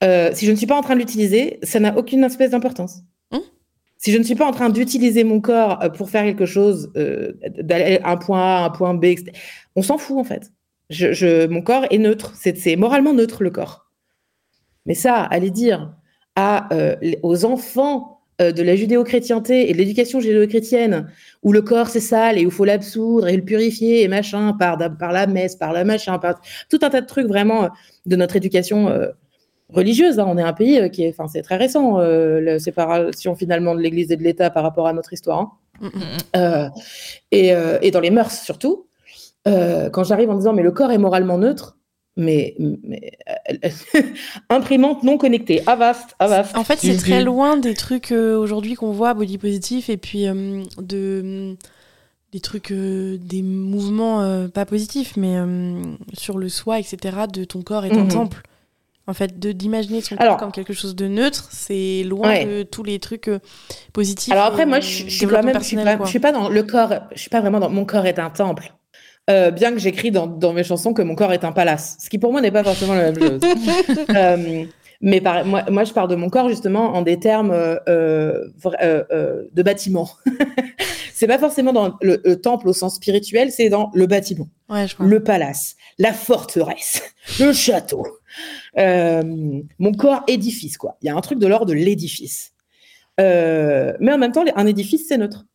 euh, si je ne suis pas en train de l'utiliser, ça n'a aucune espèce d'importance. Hum si je ne suis pas en train d'utiliser mon corps euh, pour faire quelque chose, euh, d'aller un point A, un point B, on s'en fout en fait. Je, mon corps est neutre, c'est moralement neutre le corps. Mais ça, aller dire à, aux enfants de la judéo-chrétienté et de l'éducation judéo-chrétienne, où le corps c'est sale et où il faut l'absoudre et le purifier et machin, par, par la messe, par la machin, par tout un tas de trucs vraiment de notre éducation religieuse. Hein. On est un pays euh, qui est, enfin, c'est très récent, euh, la séparation finalement de l'Église et de l'État par rapport à notre histoire. Hein. Mm, mm, mm. Euh, et, dans les mœurs surtout. Quand j'arrive en disant mais le corps est moralement neutre, mais, imprimante non connectée, avast, avast. En fait, c'est très loin des trucs aujourd'hui qu'on voit, body positif, et puis de des trucs, des mouvements pas positifs, mais sur le soi, etc. De ton corps est un mm-hmm. temple. En fait, de d'imaginer son corps comme quelque chose de neutre, c'est loin de tous les trucs euh, positifs. Alors après, moi, je, suis quand même, je suis, pas, suis pas dans le corps, je suis pas vraiment dans mon corps est un temple. Euh, bien que j'écris dans, dans, mes chansons que mon corps est un palace, ce qui pour moi n'est pas forcément la même chose. euh, mais moi, moi, je pars de mon corps justement en des termes euh, de bâtiment. c'est pas forcément dans le, temple au sens spirituel, c'est dans le bâtiment, ouais, le palace, la forteresse, le château. Mon corps édifice, quoi. Il y a un truc de l'ordre de l'édifice. Mais en même temps, un édifice, c'est neutre.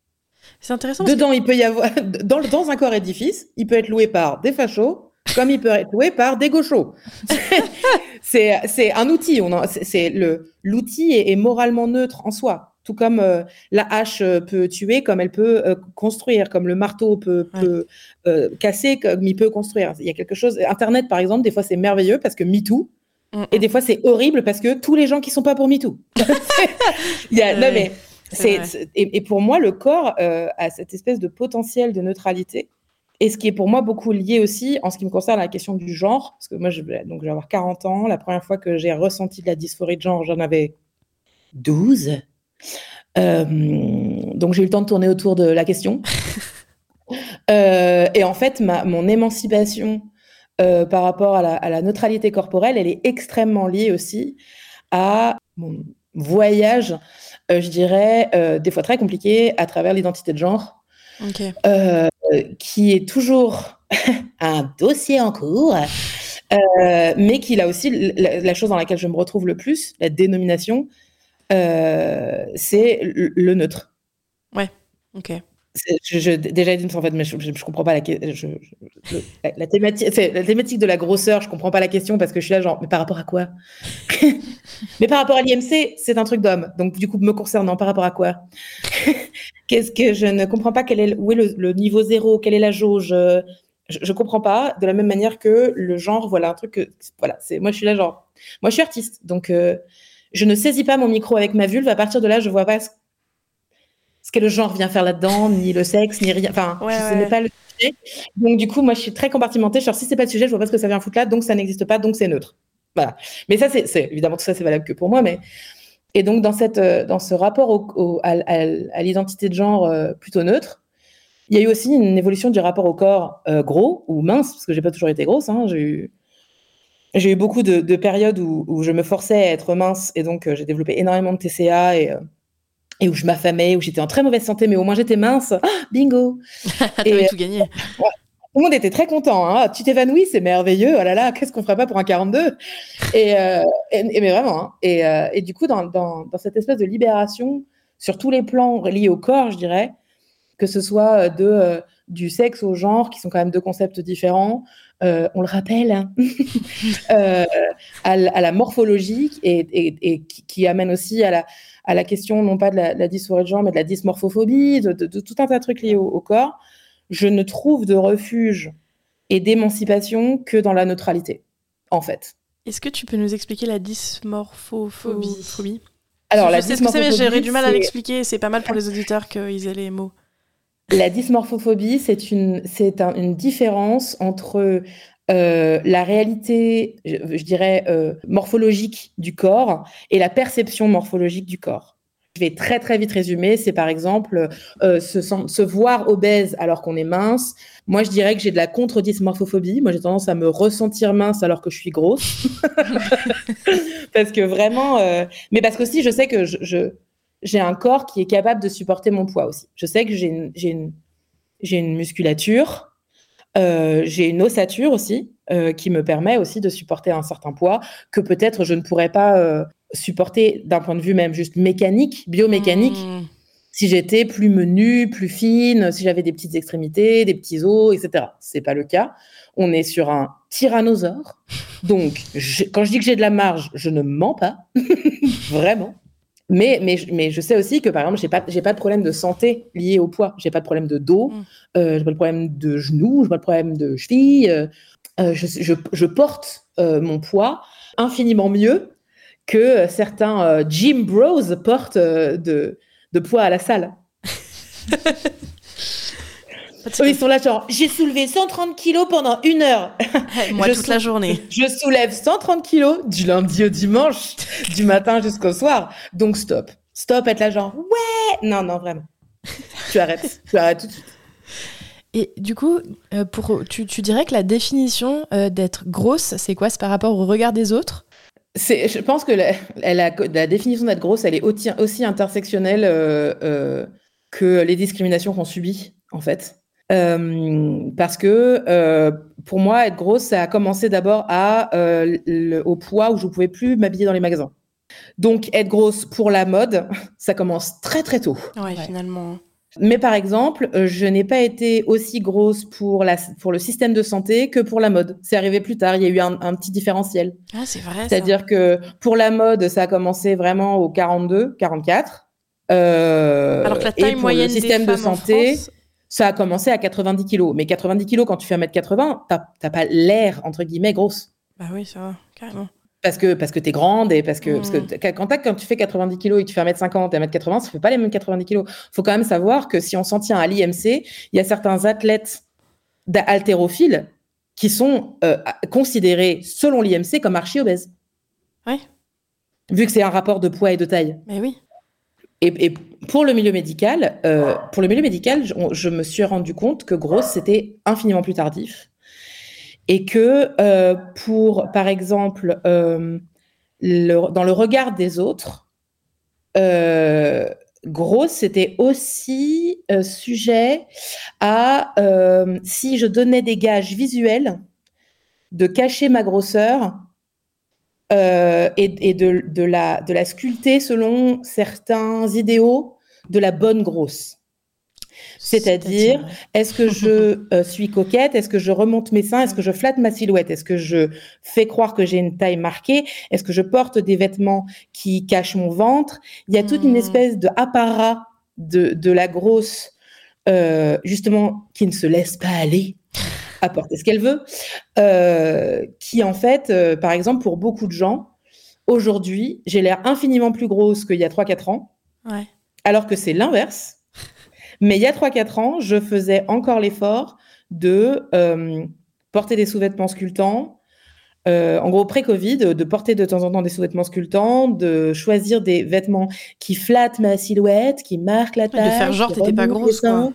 C'est intéressant. Dedans, il peut y avoir, dans, dans un corps édifice, il peut être loué par des fachos, comme il peut être loué par des gauchos. c'est un outil. C'est le l'outil est, moralement neutre en soi. Tout comme euh, la hache peut tuer, comme elle peut construire, comme le marteau peut, peut casser, comme il peut construire. Il y a quelque chose. Internet, par exemple, des fois c'est merveilleux parce que MeToo, Mm, et mm. des fois, c'est horrible parce que tous les gens qui sont pas pour MeToo. Il y a, non, mais c'est, et, pour moi, le corps euh, a cette espèce de potentiel de neutralité. Et ce qui est pour moi beaucoup lié aussi en ce qui me concerne la question du genre, parce que moi, je, donc, je vais avoir 40 ans. La première fois que j'ai ressenti de la dysphorie de genre, j'en avais 12. Euh, donc, j'ai eu le temps de tourner autour de la question. Euh, et en fait, ma, mon émancipation euh, par rapport à la, neutralité corporelle, elle est extrêmement liée aussi à mon voyage, euh, je dirais, euh, des fois très compliqué à travers l'identité de genre, qui est toujours un dossier en cours, mais qui a aussi la, chose dans laquelle je me retrouve le plus, la dénomination, c'est le neutre. Ouais, ok. Je, déjà dit en fait, mais je, je, comprends pas la, la, thématique, la thématique de la grosseur. Je comprends pas la question parce que je suis là genre, mais par rapport à quoi? Mais par rapport à l'IMC, c'est un truc d'homme. Donc du coup, me concernant, par rapport à quoi? Qu'est-ce que je ne comprends pas? Quel est où est le, niveau zéro? Quelle est la jauge? Je, je comprends pas. De la même manière que le genre, voilà un truc que voilà. Moi, je suis là genre, moi, je suis artiste, donc euh, je ne saisis pas mon micro avec ma vulve. À partir de là, je vois pas ce que le genre vient faire là-dedans, ni le sexe, ni rien. Enfin, ce n'est pas le sujet. Donc, du coup, moi, je suis très compartimentée. Genre, si c'est pas le sujet, je vois pas ce que ça vient foutre là, donc ça n'existe pas, donc c'est neutre. Voilà. Mais ça, c'est évidemment tout ça, c'est valable que pour moi, mais et donc dans cette euh, dans ce rapport au, à, l'identité de genre euh, plutôt neutre, il y a eu aussi une évolution du rapport au corps euh, gros ou mince, parce que j'ai pas toujours été grosse. Hein, j'ai eu beaucoup de, périodes où, où, je me forçais à être mince et donc j'ai développé énormément de TCA et et où je m'affamais, où j'étais en très mauvaise santé, mais au moins j'étais mince. Ah, bingo et tout gagné. tout le monde était très content. Hein. Tu t'évanouis, c'est merveilleux. Oh là là, qu'est-ce qu'on ferait pas pour un 42 et, euh, et, mais vraiment. Hein. Et, euh, et, du coup, dans, dans, dans, cette espèce de libération sur tous les plans liés au corps, je dirais, que ce soit de euh, du sexe au genre, qui sont quand même deux concepts différents. Euh, on le rappelle, hein. euh, à, à, la morphologie et, et, et qui, qui, amène aussi à la, à la question non pas de la, la dysphorie de genre, mais de la dysmorphophobie, de, tout un tas de trucs liés au, corps, je ne trouve de refuge et d'émancipation que dans la neutralité. en fait. Est-ce que tu peux nous expliquer la dysmorphophobie? Alors, Je la sais ce que c'est, mais j'aurais du mal à l'expliquer. C'est pas mal pour les auditeurs qu'ils aient les mots. La dysmorphophobie, c'est une, c'est un- une différence entre euh, la réalité, je, dirais, euh, morphologique du corps et la perception morphologique du corps. Je vais très très vite résumer. C'est par exemple euh, se, se voir obèse alors qu'on est mince. Moi, je dirais que j'ai de la contre-dysmorphophobie. Moi, j'ai tendance à me ressentir mince alors que je suis grosse. parce que vraiment, euh, mais parce qu'aussi, je sais que je, j'ai un corps qui est capable de supporter mon poids aussi. Je sais que j'ai une, une, j'ai une musculature, euh, j'ai une ossature aussi, euh, qui me permet aussi de supporter un certain poids que peut-être je ne pourrais pas euh, supporter d'un point de vue même juste mécanique, biomécanique, Mmh. si j'étais plus menue, plus fine, si j'avais des petites extrémités, des petits os, etc. C'est pas le cas. On est sur un tyrannosaure. Donc, je- quand je dis que j'ai de la marge, je ne mens pas. Vraiment. Mais, mais, je- mais je sais aussi que, par exemple, j'ai pas, j'ai pas de problème de santé lié au poids. J'ai pas de problème de dos, Mm. euh, j'ai pas de problème de genoux, j'ai pas de problème de cheville. euh, euh, je, je, je porte euh, mon poids infiniment mieux que certains gym bros portent de, de poids à la salle. Eux, ils sont là, genre, j'ai soulevé 130 kilos pendant une heure. Moi, Je toute la journée. Je soulève 130 kilos du lundi au dimanche, du matin jusqu'au soir. Donc, stop. Stop, être là, genre, ouais. Non, non, vraiment. Tu arrêtes. tu arrêtes tout de suite. Et du coup, euh, pour, tu, tu dirais que la définition euh, d'être grosse, c'est quoi? C'est par rapport au regard des autres? Je pense que la, la définition d'être grosse, elle est aussi, aussi intersectionnelle euh, que les discriminations qu'on subit, en fait. Euh, parce que euh, pour moi, être grosse, ça a commencé d'abord à, euh, le- au poids où je ne pouvais plus m'habiller dans les magasins. Donc, être grosse pour la mode, ça commence très très tôt. Ouais, finalement. Mais par exemple, euh, je n'ai pas été aussi grosse pour, la, pour le système de santé que pour la mode. C'est arrivé plus tard, il y a eu un, un petit différentiel. Ah, c'est vrai. C'est-à-dire que pour la mode, ça a commencé vraiment au 42, 44. Euh, Alors que la et taille pour moyenne le système des de femmes santé, en France, ça a commencé à 90 kilos. Mais 90 kilos, quand tu fais 1m80, t'as pas l'air, entre guillemets, grosse. bah oui, ça va, carrément. Parce que, parce que tu es grande et parce que, parce que Mm. quand, quand tu fais 90 kilos et que tu fais 1m50 et 1m80, ça fait pas les mêmes 90 kilos. faut quand même savoir que si on s'en tient à l'IMC, il y a certains athlètes haltérophiles qui sont euh, considérés, selon l'IMC, comme archi-obèses. Ouais. Vu que c'est un rapport de poids et de taille. Mais oui. Et, et pour le milieu médical, euh, pour le milieu médical, je, me suis rendu compte que grosse, c'était infiniment plus tardif. Et que euh, pour, par exemple, euh, le- dans le regard des autres, grosse, c'était aussi sujet à si je donnais des gages visuels de cacher ma grosseur euh, et, et de, de la, de la sculpter selon certains idéaux de la bonne grosse. C'est-à-dire, est-ce que je euh, suis coquette? Est-ce que je remonte mes seins? Est-ce que je flatte ma silhouette? Est-ce que je fais croire que j'ai une taille marquée? Est-ce que je porte des vêtements qui cachent mon ventre? Il y a toute une Hmm. espèce de apparat de, de la grosse, euh, justement, qui ne se laisse pas aller à porter ce qu'elle veut, euh, qui en fait, euh, par exemple, pour beaucoup de gens, aujourd'hui, j'ai l'air infiniment plus grosse qu'il y a 3-4 ans, Ouais. alors que c'est l'inverse. Mais il y a 3-4 ans, je faisais encore l'effort de euh, porter des sous-vêtements sculptants. euh, en gros, pré-Covid, de porter de temps en temps des sous-vêtements sculptants, de choisir des vêtements qui flattent ma silhouette, qui marquent la taille. de faire genre, t'étais pas grosse, quoi.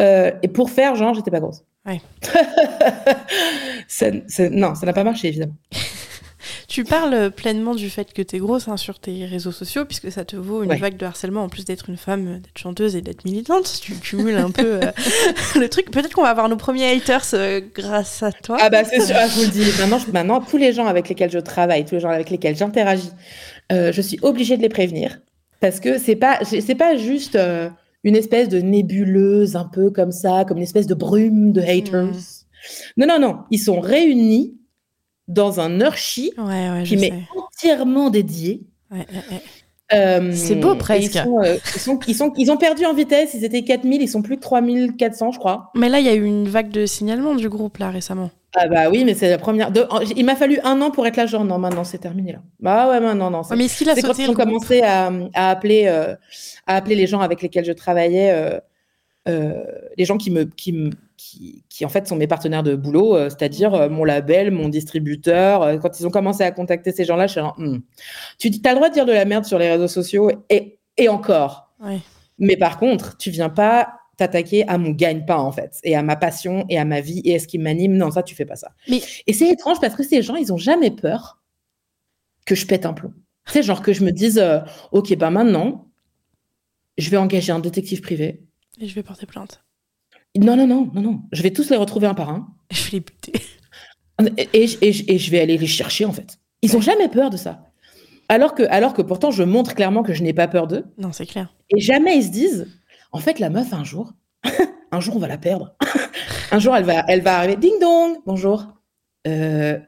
Euh, et pour faire genre, j'étais pas grosse. Ouais. Ça- ça- non, ça n'a pas marché, évidemment. Tu parles pleinement du fait que t'es grosse hein, sur tes réseaux sociaux, puisque ça te vaut une Ouais. vague de harcèlement, en plus d'être une femme, d'être chanteuse et d'être militante. Tu cumules un peu euh, le truc. Peut-être qu'on va avoir nos premiers haters euh, grâce à toi. Ah bah c'est sûr, ah, je vous le dis. Maintenant, je- maintenant, tous les gens avec lesquels je travaille, tous les gens avec lesquels j'interagis, euh, je suis obligée de les prévenir parce que c'est pas, c'est pas juste une espèce de nébuleuse un peu comme ça, comme une espèce de brume de haters. Mm. Non, non, non, ils sont réunis dans un Urshi Ouais, ouais, qui m'est entièrement dédié. Ouais. Euh, C'est beau, presque. Ils, sont, euh, ils, sont, ils, sont- ils ont perdu en vitesse, ils étaient 4000, ils sont plus que 3400, je crois. Mais là, il y a eu une vague de signalement du groupe, là, récemment. Ah bah oui, mais c'est la première. de- Il m'a fallu un an pour être là, genre non, maintenant c'est terminé là. Bah ouais, maintenant non. mais qu'il a C'est quand ils ont commencé à, à appeler, euh, à appeler les gens avec lesquels je travaillais, euh, euh, les gens qui me, qui, me- qui, qui, en fait sont mes partenaires de boulot, euh, c'est-à-dire euh, mon label, mon distributeur. euh, quand ils ont commencé à contacter ces gens-là, je suis genre, Hmm. tu as le droit de dire de la merde sur les réseaux sociaux et, et encore. Ouais. Mais par contre, tu viens pas t'attaquer à mon gagne-pain en fait, et à ma passion et à ma vie et à ce qui m'anime. Non, ça tu fais pas ça. Mais- Et c'est étrange parce que ces gens, ils ont jamais peur que je pète un plomb. C'est genre que je me dise, euh, ok, ben maintenant, je vais engager un détective privé. Et je vais porter plainte. Non, non, non, non, non. Je vais tous les retrouver un par un Je vais les buter. et, et, et- et je vais aller les chercher en fait. Ils ont jamais peur de ça. Alors que, alors que pourtant, je montre clairement que je n'ai pas peur d'eux. Non, c'est clair. Et jamais ils se disent, en fait, la meuf, un jour, un jour, on va la perdre. un jour, elle va, elle va arriver. Ding dong, bonjour. Euh,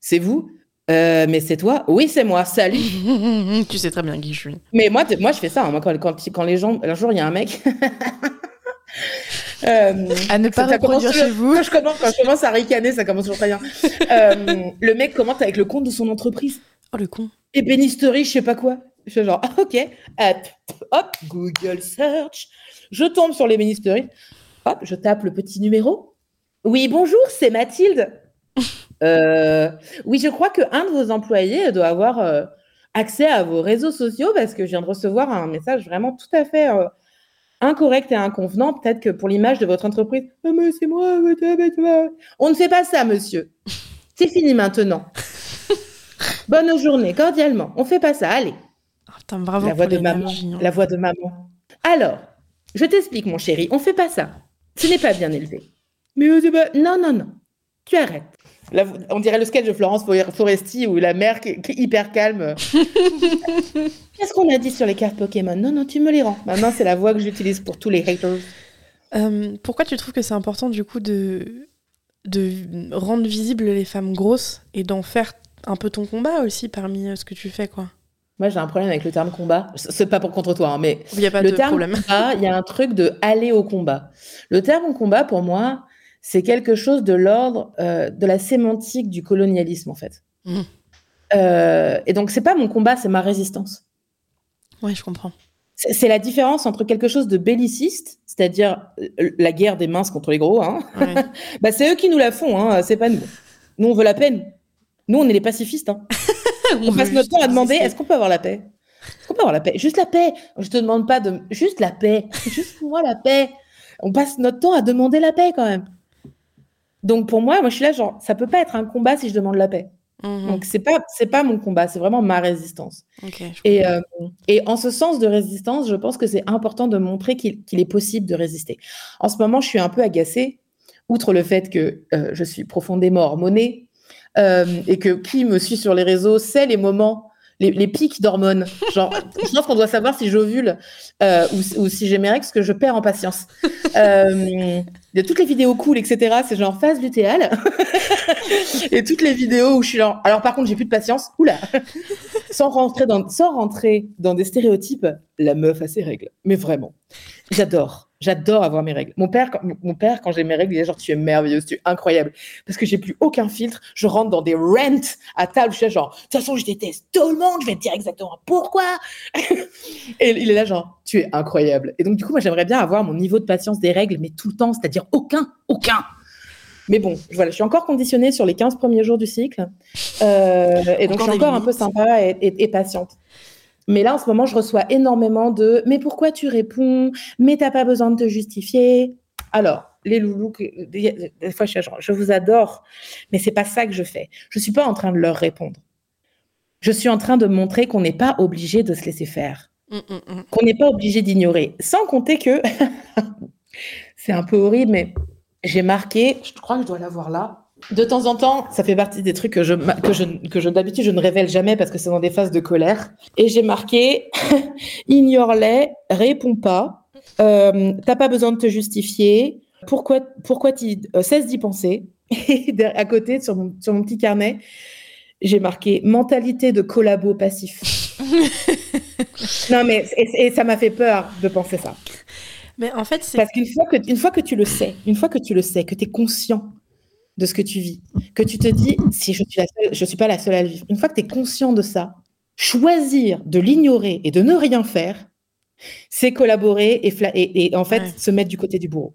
c'est vous Euh, Mais c'est toi Oui, c'est moi. Salut. tu sais très bien qui je suis. Mais moi, moi je fais ça. hein. Moi, quand, quand, quand les gens. Un jour, il y a un mec. Euh, À ne pas commence reproduire chez vous. Quand je, commence, quand je commence à ricaner, ça commence toujours très bien. Euh, le mec commente avec le compte de son entreprise. Oh le con. Ébénisterie, je sais pas quoi. Je fais genre, ah, ok, hop, hop, Google Search. Je tombe sur l'ébénisterie. Hop, je tape le petit numéro. Oui, bonjour, c'est Mathilde. Euh, oui, je crois qu'un de vos employés doit avoir euh, accès à vos réseaux sociaux parce que je viens de recevoir un message vraiment tout à fait euh, incorrect et inconvenant. Peut-être que pour l'image de votre entreprise. Ah, mais c'est moi. On ne fait pas ça, monsieur. C'est fini maintenant. Bonne journée, cordialement. On fait pas ça, allez. Ah, putain, bravo La voix de maman. hein. La voix de maman. Alors, je t'explique, mon chéri, on fait pas ça. Ce n'est pas bien élevé. Mais euh, pas- non, non, non. Tu arrêtes. Là, on dirait le sketch de Florence For- Foresti où la mère qui, qui est hyper calme. Qu'est-ce qu'on a dit sur les cartes Pokémon? Non, non, tu me les rends. Maintenant, c'est la voix que j'utilise pour tous les haters. Euh, pourquoi tu trouves que c'est important du coup de, de rendre visibles les femmes grosses et d'en faire un peu ton combat aussi parmi euh, ce que tu fais quoi? Moi, j'ai un problème avec le terme combat. C'est pas pour contre toi, hein, mais Il n'y a pas le de terme problème. combat, il y a un truc de aller au combat. Le terme combat, pour moi, c'est quelque chose de l'ordre euh, de la sémantique du colonialisme, en fait. Mhm. Euh, et donc, c'est pas mon combat, c'est ma résistance. Ouais, je comprends. C'est la différence entre quelque chose de belliciste, c'est-à-dire euh, la guerre des minces contre les gros. Hein. Ouais. Bah, c'est eux qui nous la font, hein, c'est pas nous. Nous, on veut la paix. Nous, on est les pacifistes. On passe notre temps à demander est-ce qu'on peut avoir la paix? Est-ce qu'on peut avoir la paix? Juste la paix. Je te demande pas de. Juste la paix. Juste pour moi, la paix. On passe notre temps à demander la paix quand même. Donc pour moi, moi je suis là, genre, ça peut pas être un combat si je demande la paix. Mhm. Donc c'est pas, c'est pas mon combat, c'est vraiment ma résistance. Ok, je Et, euh, et en ce sens de résistance, je pense que c'est important de montrer qu'il qu'il est possible de résister. En ce moment, je suis un peu agacée, outre le fait que euh, je suis profondément hormonée euh, et que qui me suit sur les réseaux sait les moments, les, pics d'hormones. Genre, je pense qu'on doit savoir si j'ovule euh, ou, ou si j'ai mes règles, parce que je perds en patience. Euh, de toutes les vidéos cool, etc., c'est genre phase lutéale. et toutes les vidéos où je suis là. Alors, par contre, j'ai plus de patience. Oula! Sans rentrer dans, sans rentrer dans des stéréotypes, la meuf a ses règles. Mais vraiment, j'adore. J'adore avoir mes règles. Mon père, quand, mon père, quand j'ai mes règles, il est genre, tu es merveilleuse, tu es incroyable. Parce que j'ai plus aucun filtre. Je rentre dans des rants à table. Je suis là, genre, de toute façon, je déteste tout le monde. Je vais te dire exactement pourquoi. Et il est là, genre, tu es incroyable. Et donc, du coup, moi, j'aimerais bien avoir mon niveau de patience des règles, mais tout le temps, c'est-à-dire aucun, aucun. Mais bon, voilà, je suis encore conditionnée sur les 15 premiers jours du cycle. Euh, et donc, Encore je suis encore un peu sympa et, et- et patiente. Mais là, en ce moment, je reçois énormément de Mais pourquoi tu réponds? Mais t'as pas besoin de te justifier? Alors, les loulous, des, des fois, je suis genre, je vous adore, mais c'est pas ça que je fais. Je suis pas en train de leur répondre. Je suis en train de montrer qu'on n'est pas obligé de se laisser faire Mm, mm, mm. qu'on n'est pas obligé d'ignorer. Sans compter que, c'est un peu horrible, mais j'ai marqué, je crois que je dois l'avoir là. De temps en temps, ça fait partie des trucs que je, que je, que je d'habitude, je ne révèle jamais parce que c'est dans des phases de colère. Et j'ai marqué, ignore-les, réponds pas, euh, t'as pas besoin de te justifier, pourquoi, pourquoi tu euh, cesse d'y penser. Et à côté, sur mon, sur mon petit carnet, j'ai marqué mentalité de collabo passif. non, mais et, et ça m'a fait peur de penser ça. Mais en fait, c'est Parce qu'une fois que, une fois que tu le sais, une fois que tu le sais, que tu es conscient de ce que tu vis, que tu te dis, si je suis la seule, je suis pas la seule à le vivre. Une fois que tu es conscient de ça, choisir de l'ignorer et de ne rien faire, c'est collaborer et, et, en fait se mettre du côté du bourreau.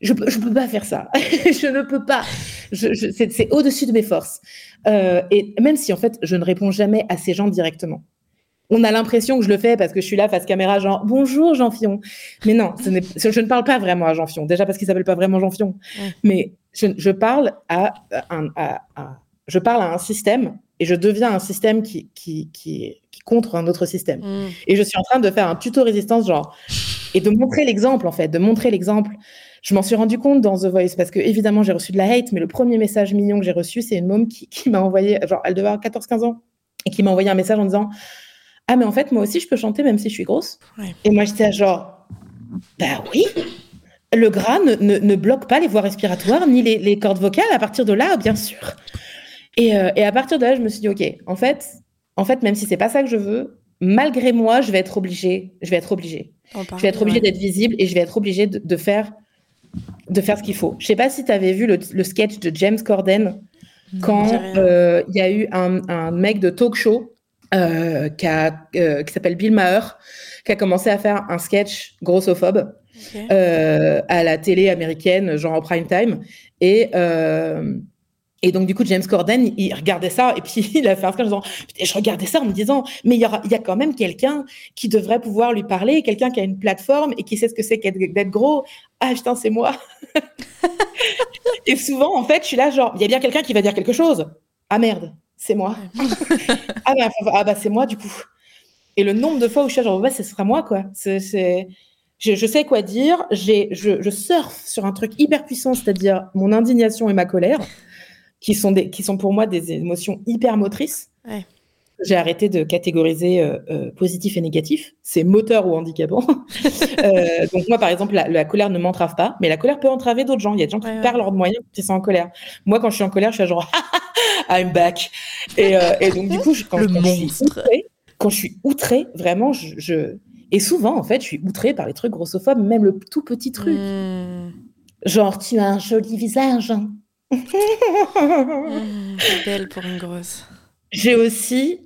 Je ne peux pas faire ça. je ne peux pas. c'est au-dessus de mes forces. Euh, et même si en fait je ne réponds jamais à ces gens directement on a l'impression que je le fais parce que je suis là face caméra, genre bonjour Jean Fion. Mais non, je ne parle pas vraiment à Jean Fion. Déjà parce qu'il s'appelle pas vraiment Jean Fion. Mais je, parle à, un, je parle à un système et je deviens un système qui, qui, qui, contre un autre système. Mm. Et je suis en train de faire un tuto résistance, genre, et de montrer l'exemple, en fait, de montrer l'exemple. Je m'en suis rendu compte dans The Voice parce que, évidemment, j'ai reçu de la hate, mais le premier message mignon que j'ai reçu, c'est une môme qui, qui m'a envoyé, genre, elle devait avoir 14-15 ans, et qui m'a envoyé un message en disant ah, mais en fait, moi aussi, je peux chanter même si je suis grosse. Et moi, j'étais genre, bah oui, le gras ne, ne, bloque pas les voies respiratoires ni les, les, cordes vocales. À partir de là, bien sûr. Et, euh, et, à partir de là, je me suis dit, OK, en fait, en fait même si c'est pas ça que je veux, malgré moi, je vais être obligée. Je vais être obligée. je vais être obligée d'être visible et je vais être obligée de, de, faire, de faire ce qu'il faut. Je sais pas si tu avais vu le, le, sketch de James Corden quand euh, il y a eu un, un mec de talk show euh, euh, qui, s'appelle Bill Maher, qui a commencé à faire un sketch grossophobe euh, à la télé américaine, genre en prime time. Et, et donc, du coup, James Corden, il regardait ça et puis il a fait un sketch en disant Je regardais ça en me disant, mais il y, il y a quand même quelqu'un qui devrait pouvoir lui parler, quelqu'un qui a une plateforme et qui sait ce que c'est d'être gros. Ah putain, c'est moi. et souvent, en fait, je suis là, genre, il y a bien quelqu'un qui va dire quelque chose. Ah merde, c'est moi. ah, bah, ah, bah, c'est moi du coup. Et le nombre de fois où je suis genre, ouais, ce sera moi quoi. C'est, je, je, sais quoi dire. J'ai, je, je surfe sur un truc hyper puissant, c'est-à-dire mon indignation et ma colère, qui sont, des, qui sont pour moi des émotions hyper motrices. J'ai arrêté de catégoriser euh, euh, positif et négatif. C'est moteur ou handicapant. euh, donc moi, par exemple, la, colère ne m'entrave pas, mais la colère peut entraver d'autres gens. Il y a des gens qui perdent leurs moyens ils sont en colère. Moi, quand je suis en colère, je suis genre I'm back. Et, et, donc du coup, quand, Le quand je suis outrée, quand je suis outrée, vraiment, je, je, et souvent en fait, je suis outrée par les trucs grossophobes, même le tout petit truc. Hmm. Genre, tu as un joli visage. Mmh, belle pour une grosse. J'ai aussi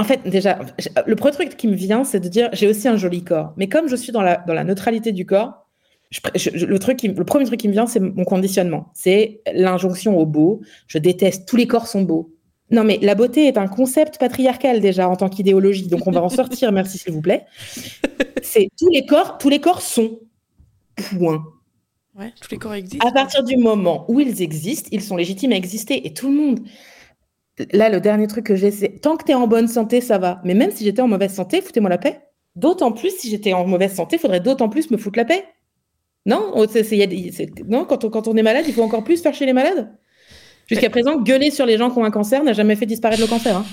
en fait, déjà, le premier truc qui me vient, c'est de dire j'ai aussi un joli corps. Mais comme je suis dans la, dans la neutralité du corps, le, truc le premier truc qui me vient, c'est mon conditionnement. C'est l'injonction au beau. Je déteste, tous les corps sont beaux. Non, mais la beauté est un concept patriarcal déjà en tant qu'idéologie, donc on va en sortir, merci s'il vous plaît. C'est tous les corps, tous les corps sont. Point. Ouais, tous les corps existent. À partir du moment où ils existent, ils sont légitimes à exister. Et tout le monde, Là, le dernier truc que j'ai, c'est tant que tu es en bonne santé, ça va. Mais même si j'étais en mauvaise santé, foutez-moi la paix. D'autant plus, si j'étais en mauvaise santé, il faudrait d'autant plus me foutre la paix. Non, oh, non quand, on, quand on est malade, il faut encore plus faire chez les malades. Jusqu'à présent, gueuler sur les gens qui ont un cancer n'a jamais fait disparaître le cancer. Hein.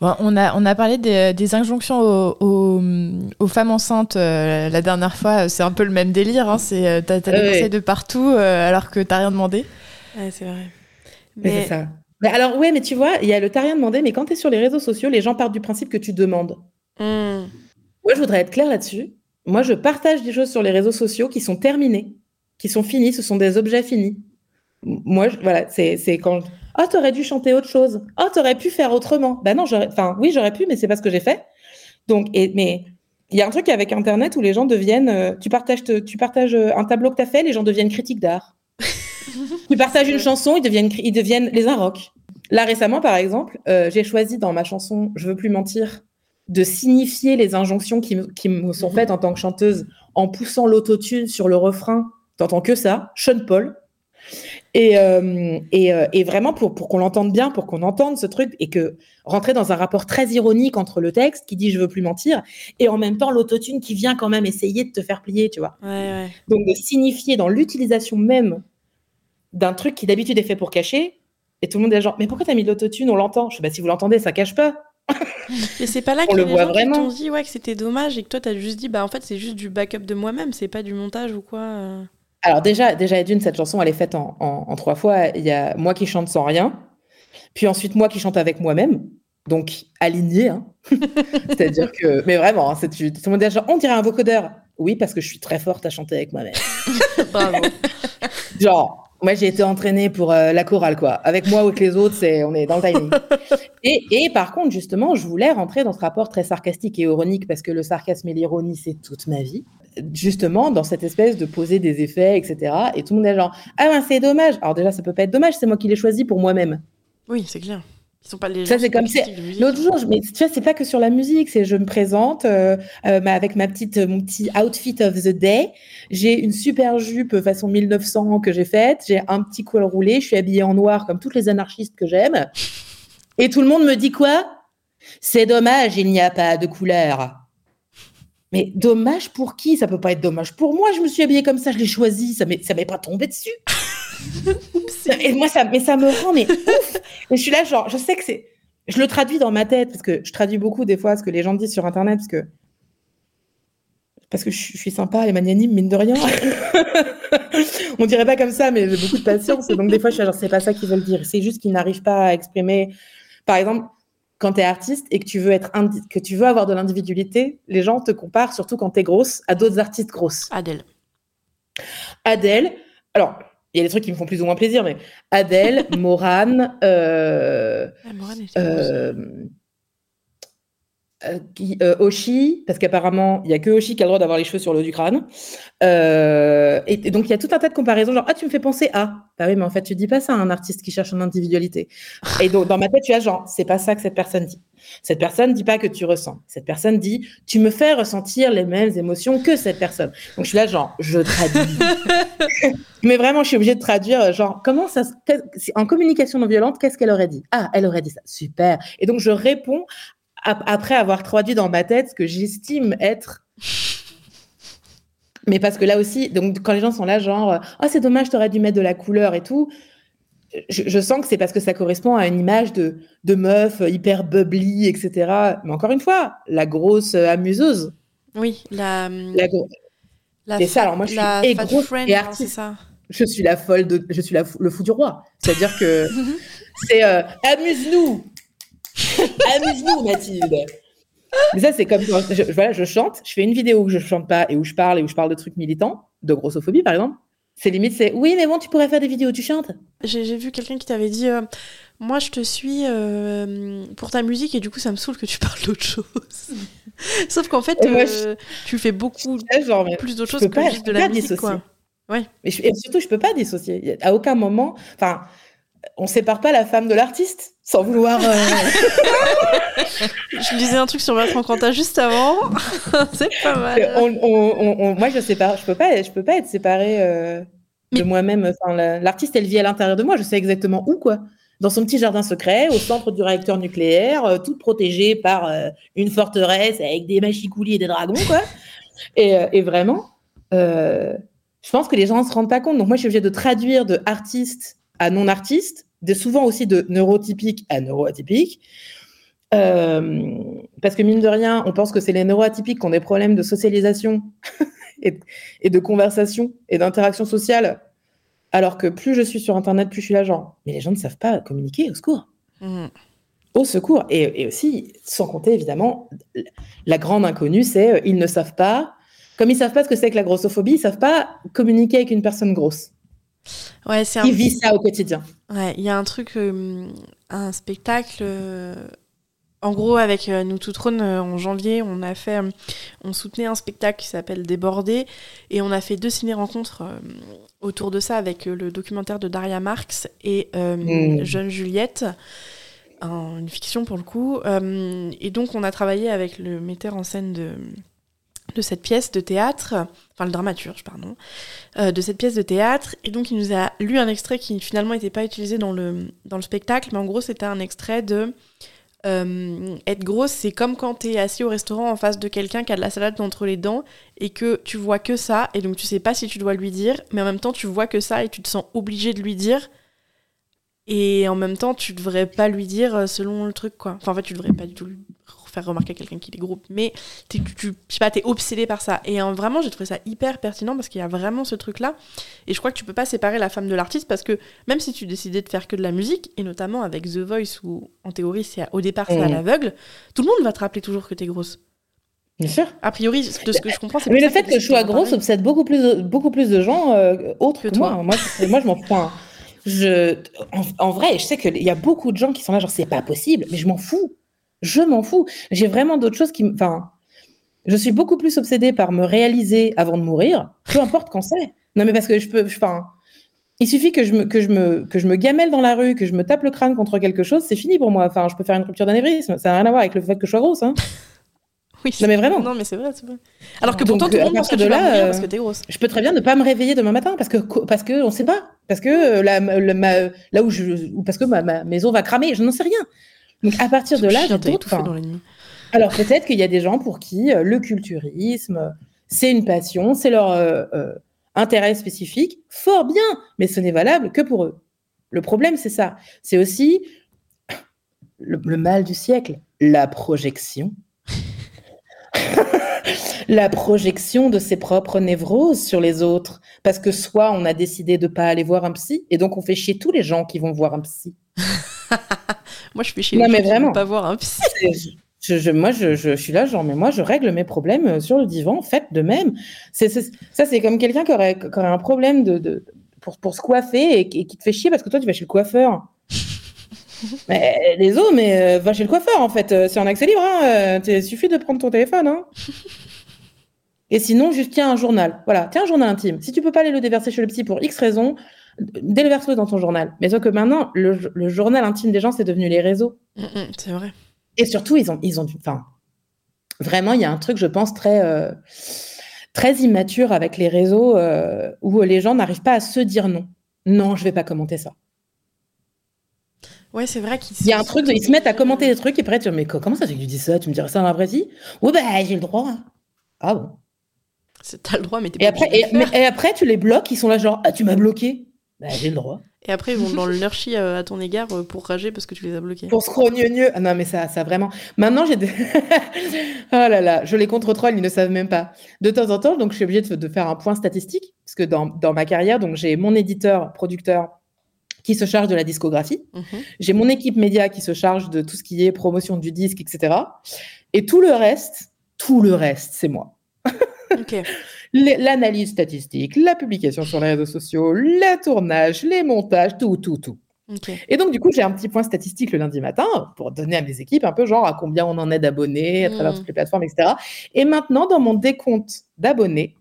on, a, on a parlé des, injonctions aux, femmes enceintes euh, la dernière fois. C'est un peu le même délire. Hein. C'est, euh, t'as, des conseils de partout euh, alors que t'as rien demandé. Ouais, c'est vrai. Mais... C'est ça alors, ouais, mais tu vois, il y a le t'as rien demandé, mais quand tu es sur les réseaux sociaux, les gens partent du principe que tu demandes. Hmm. Moi, je voudrais être claire là-dessus. Moi, je partage des choses sur les réseaux sociaux qui sont terminées, qui sont finies, ce sont des objets finis. Moi, voilà, c'est quand. Oh, t'aurais dû chanter autre chose. Oh, t'aurais pu faire autrement. Ben non, j'aurais. Enfin, oui, j'aurais pu, mais c'est pas ce que j'ai fait. Donc, et, mais il y a un truc avec Internet où les gens deviennent. Euh, tu partages, tu partages euh, un tableau que tu as fait, les gens deviennent critiques d'art. tu partages une chanson, ils deviennent, ils deviennent les un rock. Là, récemment, par exemple, euh, j'ai choisi dans ma chanson Je veux plus mentir de signifier les injonctions qui, me sont mhm. faites en tant que chanteuse en poussant l'autotune sur le refrain. T'entends que ça, Sean Paul. Et, euh, euh, et, vraiment pour, pour qu'on l'entende bien, pour qu'on entende ce truc et que rentrer dans un rapport très ironique entre le texte qui dit je veux plus mentir et en même temps l'autotune qui vient quand même essayer de te faire plier, tu vois. Donc de signifier dans l'utilisation même d'un truc qui d'habitude est fait pour cacher, et tout le monde est genre, mais pourquoi t'as mis de l'autotune? On l'entend. Je sais, bah, si vous l'entendez, ça cache pas. et c'est pas là que les gens t'ont dit ouais, que c'était dommage et que toi t'as juste dit, bah en fait c'est juste du backup de moi-même, c'est pas du montage ou quoi. Euh. Alors déjà, déjà d'une, cette chanson elle est faite en, en, trois fois. Il y a moi qui chante sans rien, puis ensuite moi qui chante avec moi-même. Donc aligné, hein. c'est-à-dire que, mais vraiment, hein, c'est tout le monde dit genre, on dirait un vocodeur. Oui, parce que je suis très forte à chanter avec moi-même. Bravo. genre, Moi, j'ai été entraînée pour euh, la chorale, quoi. Avec moi ou avec les autres, c'est, on est dans le timing. et, et, par contre, justement, je voulais rentrer dans ce rapport très sarcastique et ironique parce que le sarcasme et l'ironie, c'est toute ma vie. Justement, dans cette espèce de poser des effets, etc. Et tout le monde est genre, ah ben, c'est dommage. Alors déjà, ça peut pas être dommage, c'est moi qui l'ai choisi pour moi-même. Oui, c'est clair. Ils sont pas les ça c'est comme l'autre jour mais tu vois c'est pas que sur la musique c'est je me présente euh, euh, avec ma petite mon petit outfit of the day. J'ai une super jupe façon 1900 que j'ai faite. J'ai un petit col roulé. Je suis habillée en noir comme toutes les anarchistes que j'aime. Et tout le monde me dit quoi? C'est dommage il n'y a pas de couleur. Mais dommage pour qui? Ça peut pas être dommage pour moi. Je me suis habillée comme ça, je l'ai choisi. Ça m'est, ça m'est pas tombé dessus. Et moi, ça, mais ça me rend mais ouf. Et je suis là, genre, je sais que c'est. Je le traduis dans ma tête parce que je traduis beaucoup des fois ce que les gens disent sur Internet parce que parce que je, suis sympa et magnanime, mine de rien. On dirait pas comme ça, mais j'ai beaucoup de patience. Et donc, des fois, je suis genre, c'est pas ça qu'ils veulent dire. C'est juste qu'ils n'arrivent pas à exprimer. Par exemple, quand tu es artiste et que tu veux être que tu veux avoir de l'individualité, les gens te comparent, surtout quand tu es grosse, à d'autres artistes grosses. Adèle. Adèle. Alors, il y a des trucs qui me font plus ou moins plaisir, mais Adèle, Morane, euh, ah, euh, euh, euh, Oshi, parce qu'apparemment, il n'y a que Oshi qui a le droit d'avoir les cheveux sur le haut du crâne. Euh, et, donc, il y a tout un tas de comparaisons, genre, ah, tu me fais penser à. Bah oui, mais en fait, tu dis pas ça à un artiste qui cherche une individualité. Et donc, dans ma tête, tu as genre, c'est pas ça que cette personne dit. Cette personne dit pas que tu ressens. Cette personne dit, tu me fais ressentir les mêmes émotions que cette personne. Donc, je suis là, genre, je traduis. mais vraiment, je suis obligée de traduire, genre, comment ça, en communication non violente, qu'est-ce qu'elle aurait dit? Ah, elle aurait dit ça. Super. Et donc, je réponds après avoir traduit dans ma tête ce que j'estime être. Mais parce que là aussi, donc quand les gens sont là, genre, oh, c'est dommage, t'aurais dû mettre de la couleur et tout, je, sens que c'est parce que ça correspond à une image de, de meuf hyper bubbly, etc. Mais encore une fois, la grosse amuseuse. Oui, la. la, c'est ça, alors moi je suis et grosse et artiste. Ça. Je suis la folle de. Je suis la, le fou du roi. C'est-à-dire que c'est euh, amuse-nous Amuse-nous, Mathilde. Mais ça, c'est comme je, voilà, je chante, je fais une vidéo où je chante pas et où je parle et où je parle de trucs militants, de grossophobie par exemple. C'est limite, c'est oui, mais bon, tu pourrais faire des vidéos où tu chantes. J'ai vu quelqu'un qui t'avait dit, euh, moi je te suis euh, pour ta musique et du coup ça me saoule que tu parles d'autre chose. Sauf qu'en fait, euh, tu fais beaucoup genre, plus d'autres choses que juste de la musique. Quoi. Ouais. et surtout, je peux pas dissocier. À aucun moment, enfin, on sépare pas la femme de l'artiste sans vouloir. Euh, je lisais un truc sur Bertrand Cantat juste avant. c'est pas mal. moi, je pas. Je peux pas. Je peux pas être séparée euh, de moi-même. Enfin, l'artiste, elle vit à l'intérieur de moi. Je sais exactement où, quoi. Dans son petit jardin secret, au centre du réacteur nucléaire, euh, toute protégée par une forteresse avec des machicoulis et des dragons, quoi. Et, vraiment, je pense que les gens ne se rendent pas compte. Donc moi, je suis obligée de traduire de artiste à non-artiste, souvent aussi de neurotypique à neuroatypique. Euh, parce que mine de rien, on pense que c'est les neuroatypiques qui ont des problèmes de socialisation et, de conversation et d'interaction sociale. Alors que plus je suis sur Internet, plus je suis là, genre, mais les gens ne savent pas communiquer, au secours. Mmh. Au secours. Et, aussi, sans compter évidemment, la grande inconnue, c'est euh, ils ne savent pas, comme ils ne savent pas ce que c'est que la grossophobie, ils ne savent pas communiquer avec une personne grosse. Ouais, c'est un... vit ça au quotidien. Ouais, il y a un truc, euh, un spectacle. Euh, en gros, avec euh, Nous Tout Trône, en janvier, on a fait, on soutenait un spectacle qui s'appelle Débordé, et on a fait deux ciné-rencontres autour de ça avec le documentaire de Daria Marx et mmh. Jeune Juliette, une fiction pour le coup. et donc, on a travaillé avec le metteur en scène de de cette pièce de théâtre, enfin le dramaturge, pardon, euh, de cette pièce de théâtre. Et donc il nous a lu un extrait qui finalement n'était pas utilisé dans le, dans le spectacle, mais en gros c'était un extrait de euh, être grosse, c'est comme quand tu es assis au restaurant en face de quelqu'un qui a de la salade entre les dents et que tu vois que ça, et donc tu sais pas si tu dois lui dire, mais en même temps tu vois que ça et tu te sens obligé de lui dire. Et en même temps, tu devrais pas lui dire euh, selon le truc, quoi. Enfin, en fait, tu devrais pas du tout faire remarquer à quelqu'un qui les groupe, mais tu, tu, je sais pas, t'es obsédé par ça. Et vraiment, j'ai trouvé ça hyper pertinent parce qu'il y a vraiment ce truc-là. Et je crois que tu peux pas séparer la femme de l'artiste parce que même si tu décidais de faire que de la musique, et notamment avec The Voice où en théorie, c'est au départ c'est à mmh. l'aveugle, tout le monde va te rappeler toujours que t'es grosse. Bien sûr. A priori, de ce que je comprends, c'est Mais le fait que je sois grosse obsède beaucoup plus, beaucoup plus de gens euh, autres Que que, toi. moi. Moi, je, moi, je m'en fous. Je, en, en vrai, je sais qu'il y a beaucoup de gens qui sont là, genre, c'est pas possible, mais je m'en fous. Je m'en fous. J'ai vraiment d'autres choses qui me. Enfin, je suis beaucoup plus obsédée par me réaliser avant de mourir, peu importe quand c'est. Non, mais parce que je peux. Enfin, il suffit que je, me, que, je me, que je me gamelle dans la rue, que je me tape le crâne contre quelque chose, c'est fini pour moi. Enfin, je peux faire une rupture d'anévrisme. Ça n'a rien à voir avec le fait que je sois grosse. Hein. Oui, Non, mais vraiment. Non, mais c'est vrai, c'est vrai. Alors que Donc, pourtant, tout le à monde pense que tu vas là, mourir euh, parce que t'es grosse. Je peux très bien ne pas me réveiller demain matin parce que parce que on sait pas parce que euh, la, la- ma- là où je ou parce que ma, ma maison va cramer je n'en sais rien donc à partir de là j'ai d'autres alors peut-être qu'il y a des gens pour qui euh, le culturisme c'est une passion c'est leur euh, euh, intérêt spécifique. Fort bien mais ce n'est valable que pour eux. Le problème c'est ça. C'est aussi le, le mal du siècle la projection. La projection de ses propres névroses sur les autres. Parce que soit on a décidé de pas aller voir un psy, et donc on fait chier tous les gens qui vont voir un psy. Moi, je fais chier Non, les mais gens vraiment. pas voir un psy. C'est- Je, je- moi, je, je suis là, genre, mais moi, je règle mes problèmes euh, sur le divan, faites de même. C'est- ça, c'est comme quelqu'un qui aurait, qui aurait un problème de, de- pour, pour se coiffer et, qui et qui te fait chier parce que toi, tu vas chez le coiffeur. mais désolé, mais euh, va chez le coiffeur, en fait. Euh, C'est en accès libre, hein. euh, t'es- suffit de prendre ton téléphone, hein. Et sinon, juste tiens un journal. Voilà, tiens un journal intime. Si tu peux pas aller le déverser chez le psy pour X raisons, déverse-le dans ton journal. Mais sauf que maintenant, le, le journal intime des gens, c'est devenu les réseaux. Mm, mm, c'est vrai. Et surtout, ils ont, ils ont du. Enfin, vraiment, il y a un truc, je pense, très, euh, très immature avec les réseaux euh, où les gens n'arrivent pas à se dire non. Non, je vais pas commenter ça. Ouais, c'est vrai qu'ils Il y a un truc, de- ils se mettent à commenter des trucs et après, tu dis, mais co- comment ça tu dis ça? Tu me dirais ça dans la vraie vie Oui, bah, j'ai le droit. hein. Ah bon T'as le droit, mais t'es et pas après, et, mais- faire. et après, tu les bloques, ils sont là, genre, ah, tu m'as bloqué Bah, j'ai le droit. Et après, ils vont dans le lurchi euh, à ton égard euh, pour rager parce que tu les as bloqués. Pour scrogneux. Ah non, mais ça, ça vraiment. Maintenant, j'ai des. oh là là, je les contre-troll, ils ne savent même pas. De temps en temps, donc, je suis obligée de, de faire un point statistique, parce que dans, dans ma carrière, donc, j'ai mon éditeur, producteur, qui se charge de la discographie. Mhm. J'ai mon équipe média qui se charge de tout ce qui est promotion du disque, etc. Et tout le reste, tout le reste, c'est moi. Ok. L'analyse statistique, la publication sur les réseaux sociaux, le tournage, les montages, tout, tout, tout. Et donc, du coup, j'ai un petit point statistique le lundi matin pour donner à mes équipes un peu genre à combien on en est d'abonnés à travers Mm. toutes les plateformes, etc. Et maintenant, dans mon décompte d'abonnés,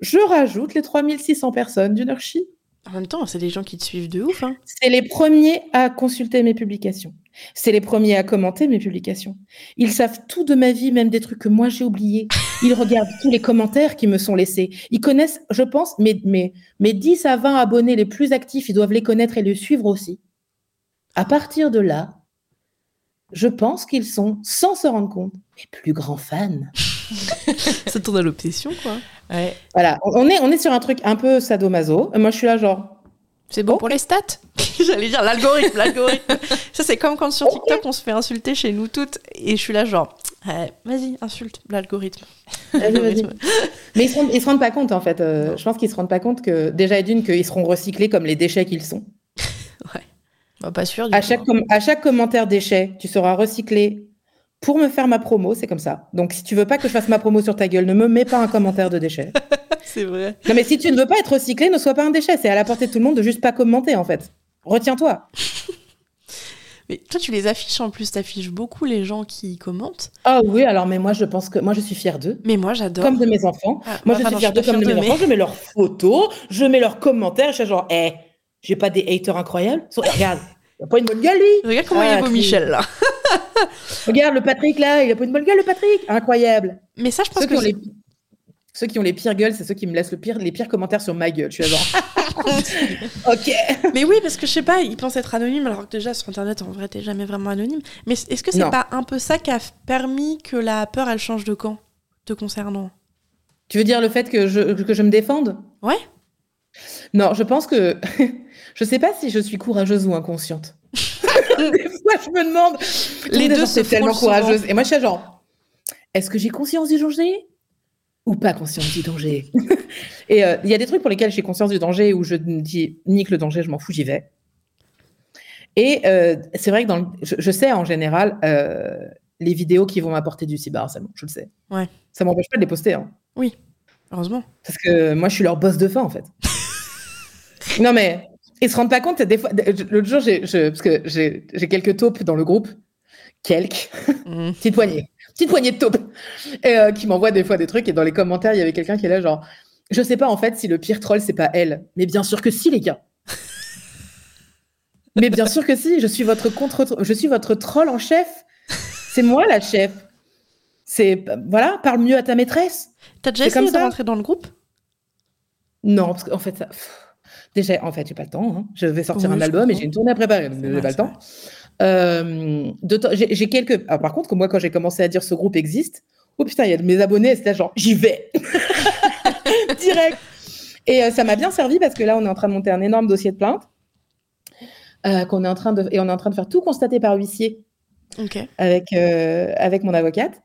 je rajoute les 3600 personnes du Nurchi. En même temps, c'est des gens qui te suivent de ouf. Hein. C'est les premiers à consulter mes publications. C'est les premiers à commenter mes publications. Ils savent tout de ma vie, même des trucs que moi j'ai oubliés. Ils regardent tous les commentaires qui me sont laissés. Ils connaissent, je pense, mes, mes, mes 10 à 20 abonnés les plus actifs. Ils doivent les connaître et les suivre aussi. À partir de là, je pense qu'ils sont, sans se rendre compte, mes plus grands fans. Ça tourne à l'obsession, quoi. Ouais. Voilà, on est, on est sur un truc un peu sadomaso. Et moi, je suis là, genre, C'est bon Ok. pour les stats? J'allais dire l'algorithme, l'algorithme. Ça, c'est comme quand sur TikTok, on se fait insulter chez nous toutes. Et je suis là, genre, Ouais, vas-y, insulte l'algorithme. Vas-y, vas-y. L'algorithme. Mais ils se rendent, ils se rendent pas compte en fait. Euh, je pense qu'ils se rendent pas compte que déjà et d'une qu'ils seront recyclés comme les déchets qu'ils sont. Bah, pas sûr. Du À coup. chaque, com- à chaque commentaire déchet, tu seras recyclé pour me faire ma promo. C'est comme ça. Donc si tu veux pas que je fasse ma promo sur ta gueule, ne me mets pas un commentaire de déchet. C'est vrai. Non mais si tu ne veux pas être recyclé, ne sois pas un déchet. C'est à la portée de tout le monde de juste pas commenter en fait. Retiens-toi. Mais toi, tu les affiches en plus, t'affiches beaucoup les gens qui commentent. Ah oui, alors mais moi je pense que moi je suis fière d'eux. Mais moi, j'adore. Comme de mes enfants. Ah, Moi, bah, je suis fière d'eux comme de mes enfants. Je mets leurs photos, je mets leurs commentaires. Je suis genre, hé, j'ai pas des haters incroyables. So- Regarde, il a pas une bonne gueule, lui. Regarde comment Ah, il est beau, qui- Michel, là. Regarde, le Patrick, là, il a pas une bonne gueule, le Patrick. Incroyable. Mais ça, je pense Ceux qui, que les... ceux qui ont les pires gueules, c'est ceux qui me laissent le pire, les pires commentaires sur ma gueule. Je suis genre, ok. Mais oui, parce que je sais pas, ils pensent être anonymes, alors que déjà sur internet, en vrai, t'es jamais vraiment anonyme. Mais est-ce que c'est pas un peu ça qui a permis que la peur, elle change de camp, te concernant? Tu veux dire le fait que je, que je me défende? Ouais. Non, je pense que. je sais pas si je suis courageuse ou inconsciente. Des fois, je me demande. Les deux est se genre, t'es tellement souvent. courageuse. Et moi, je suis genre, est-ce que j'ai conscience du danger ou pas conscience du danger? Et euh, il y a des trucs pour lesquels j'ai conscience du danger où je me dis nique le danger, je m'en fous, j'y vais. Et euh, c'est vrai que dans le- je, je sais en général, euh, les vidéos qui vont m'apporter du cyberharcèlement, je le sais. Ouais. Ça m'empêche pas de les poster. Hein. Oui, heureusement. Parce que moi, je suis leur boss de fin, en fait. non, mais ils se rendent pas compte. Des fois, l'autre jour, j'ai, je, parce que j'ai, j'ai quelques taupes dans le groupe. Quelques. Mhm. Petite poignée. Petite poignée de taupes. Et euh, qui m'envoient des fois des trucs. Et dans les commentaires, il y avait quelqu'un qui est là, genre, je sais pas, en fait, si le pire troll, c'est pas elle. Mais bien sûr que si, les gars. Mais bien sûr que si. Je suis votre contre, je suis votre troll en chef. C'est moi, la chef. C'est, voilà, parle mieux à ta maîtresse. T'as déjà C'est essayé comme de ça rentrer dans le groupe? Non, parce qu'en fait, ça... pff, déjà, en fait, j'ai pas le temps. hein. Je vais sortir Oui, un je album et j'ai une tournée à préparer, donc j'ai vrai, pas le temps. Euh, temps- j'ai quelques. ah, par contre, moi, quand j'ai commencé à dire ce groupe existe, oh putain, il y a de mes abonnés, c'était genre, j'y vais direct. Et euh, ça m'a bien servi parce que là, on est en train de monter un énorme dossier de plainte. euh, qu'on est en train de et on est en train de faire tout constater par huissier avec, avec mon avocate.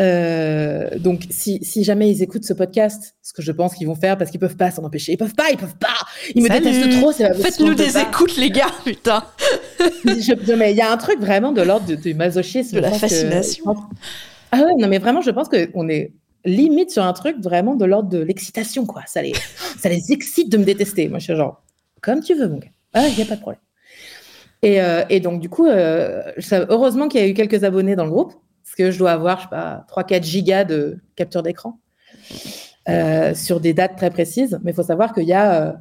Euh, donc, si, si jamais ils écoutent ce podcast, ce que je pense qu'ils vont faire parce qu'ils peuvent pas s'en empêcher, ils peuvent pas, ils peuvent pas, ils me Salut. détestent trop, Faites-nous des écoutes, les gars, putain. Je- mais il y a un truc vraiment de l'ordre du masochisme. De la que- fascination. pense- Ah ouais, non, mais vraiment, je pense qu'on est limite sur un truc vraiment de l'ordre de l'excitation, quoi. Ça les, ça les excite de me détester. Moi, je suis genre, comme tu veux, mon gars. Ah, il n'y a pas de problème. Et, euh, et donc, du coup, euh, ça- heureusement qu'il y a eu quelques abonnés dans le groupe, que je dois avoir, je sais pas, 3-4 gigas de capture d'écran euh, sur des dates très précises. Mais il faut savoir qu'il y a, euh,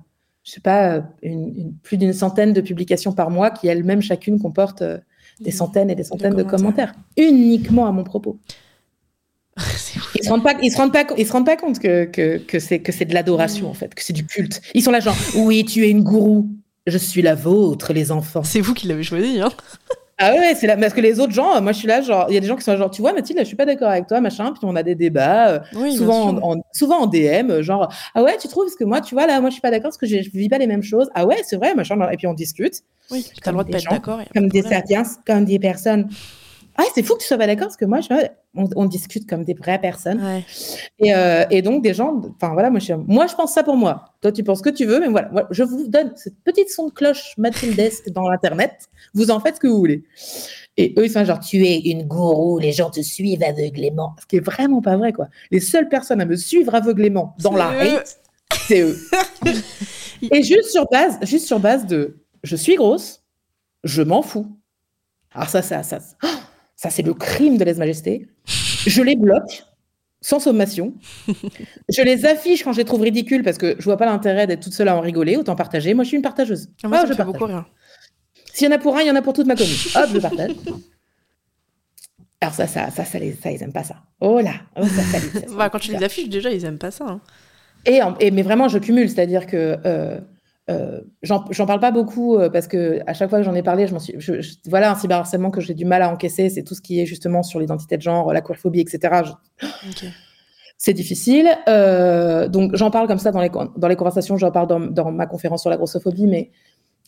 je sais pas, une- une- plus d'une centaine de publications par mois qui elles-mêmes chacune comportent euh, des centaines et des centaines de commentaires. commentaires, uniquement à mon propos. Ils se rendent pas, ils se rendent pas, ils se rendent pas compte que, que, que c'est que c'est de l'adoration Mm. en fait, que c'est du culte. Ils sont là genre, oui, tu es une gourou, je suis la vôtre, les enfants. C'est vous qui l'avez choisi, hein. Ah ouais, c'est là, parce que les autres gens, euh, moi je suis là genre, il y a des gens qui sont là, genre, tu vois Mathilde, là, je suis pas d'accord avec toi, machin, puis on a des débats, euh, Oui, souvent en, en- souvent en DM, euh, genre, ah ouais, tu trouves parce que moi, tu vois là, moi je suis pas d'accord parce que je, je vis pas les mêmes choses. Ah ouais, c'est vrai, machin, et puis on discute Oui, t'as comme le droit de pas être d'accord. comme de des sapiens, comme des personnes. Ah, c'est fou que tu sois pas d'accord parce que moi, je, on, on discute comme des vraies personnes. Ouais. Et, euh, et donc, des gens, enfin voilà, moi je, moi je pense ça pour moi. Toi, tu penses ce que tu veux, mais voilà, voilà, je vous donne cette petite son de cloche mathildesque dans l'internet. Vous en faites ce que vous voulez. Et eux, ils sont genre, tu es une gourou, les gens te suivent aveuglément. Ce qui est vraiment pas vrai, quoi. Les seules personnes à me suivre aveuglément dans la eux. hate, c'est eux. et juste sur base, juste sur base de, je suis grosse, je m'en fous. Alors ça, ça, ça, oh, ça c'est le crime de lèse-majesté. Je les bloque sans sommation. je les affiche quand je les trouve ridicules parce que je vois pas l'intérêt d'être toute seule à en rigoler, autant partager. Moi, je suis une partageuse. Ah, moi, Ah, je partage. beaucoup rire. S'il y en a pour un, il y en a pour toute ma commune. Hop, je partage. Alors ça, ça, ça, ça, les- ça, ils aiment pas ça. Oh là, oh, ça, ça, les- ça, ça, Bah, quand tu les affiches, déjà, ils aiment pas ça. hein. Et, en- et- mais vraiment, je cumule, c'est-à-dire que euh, euh, j'en parle pas beaucoup euh, parce que à chaque fois que j'en ai parlé, je m'en suis, je- je- voilà un cyberharcèlement que j'ai du mal à encaisser, c'est tout ce qui est justement sur l'identité de genre, la queerphobie, etc. Je- c'est difficile. Euh, donc j'en parle comme ça dans les, dans les conversations, j'en parle dans, dans ma conférence sur la grossophobie, mais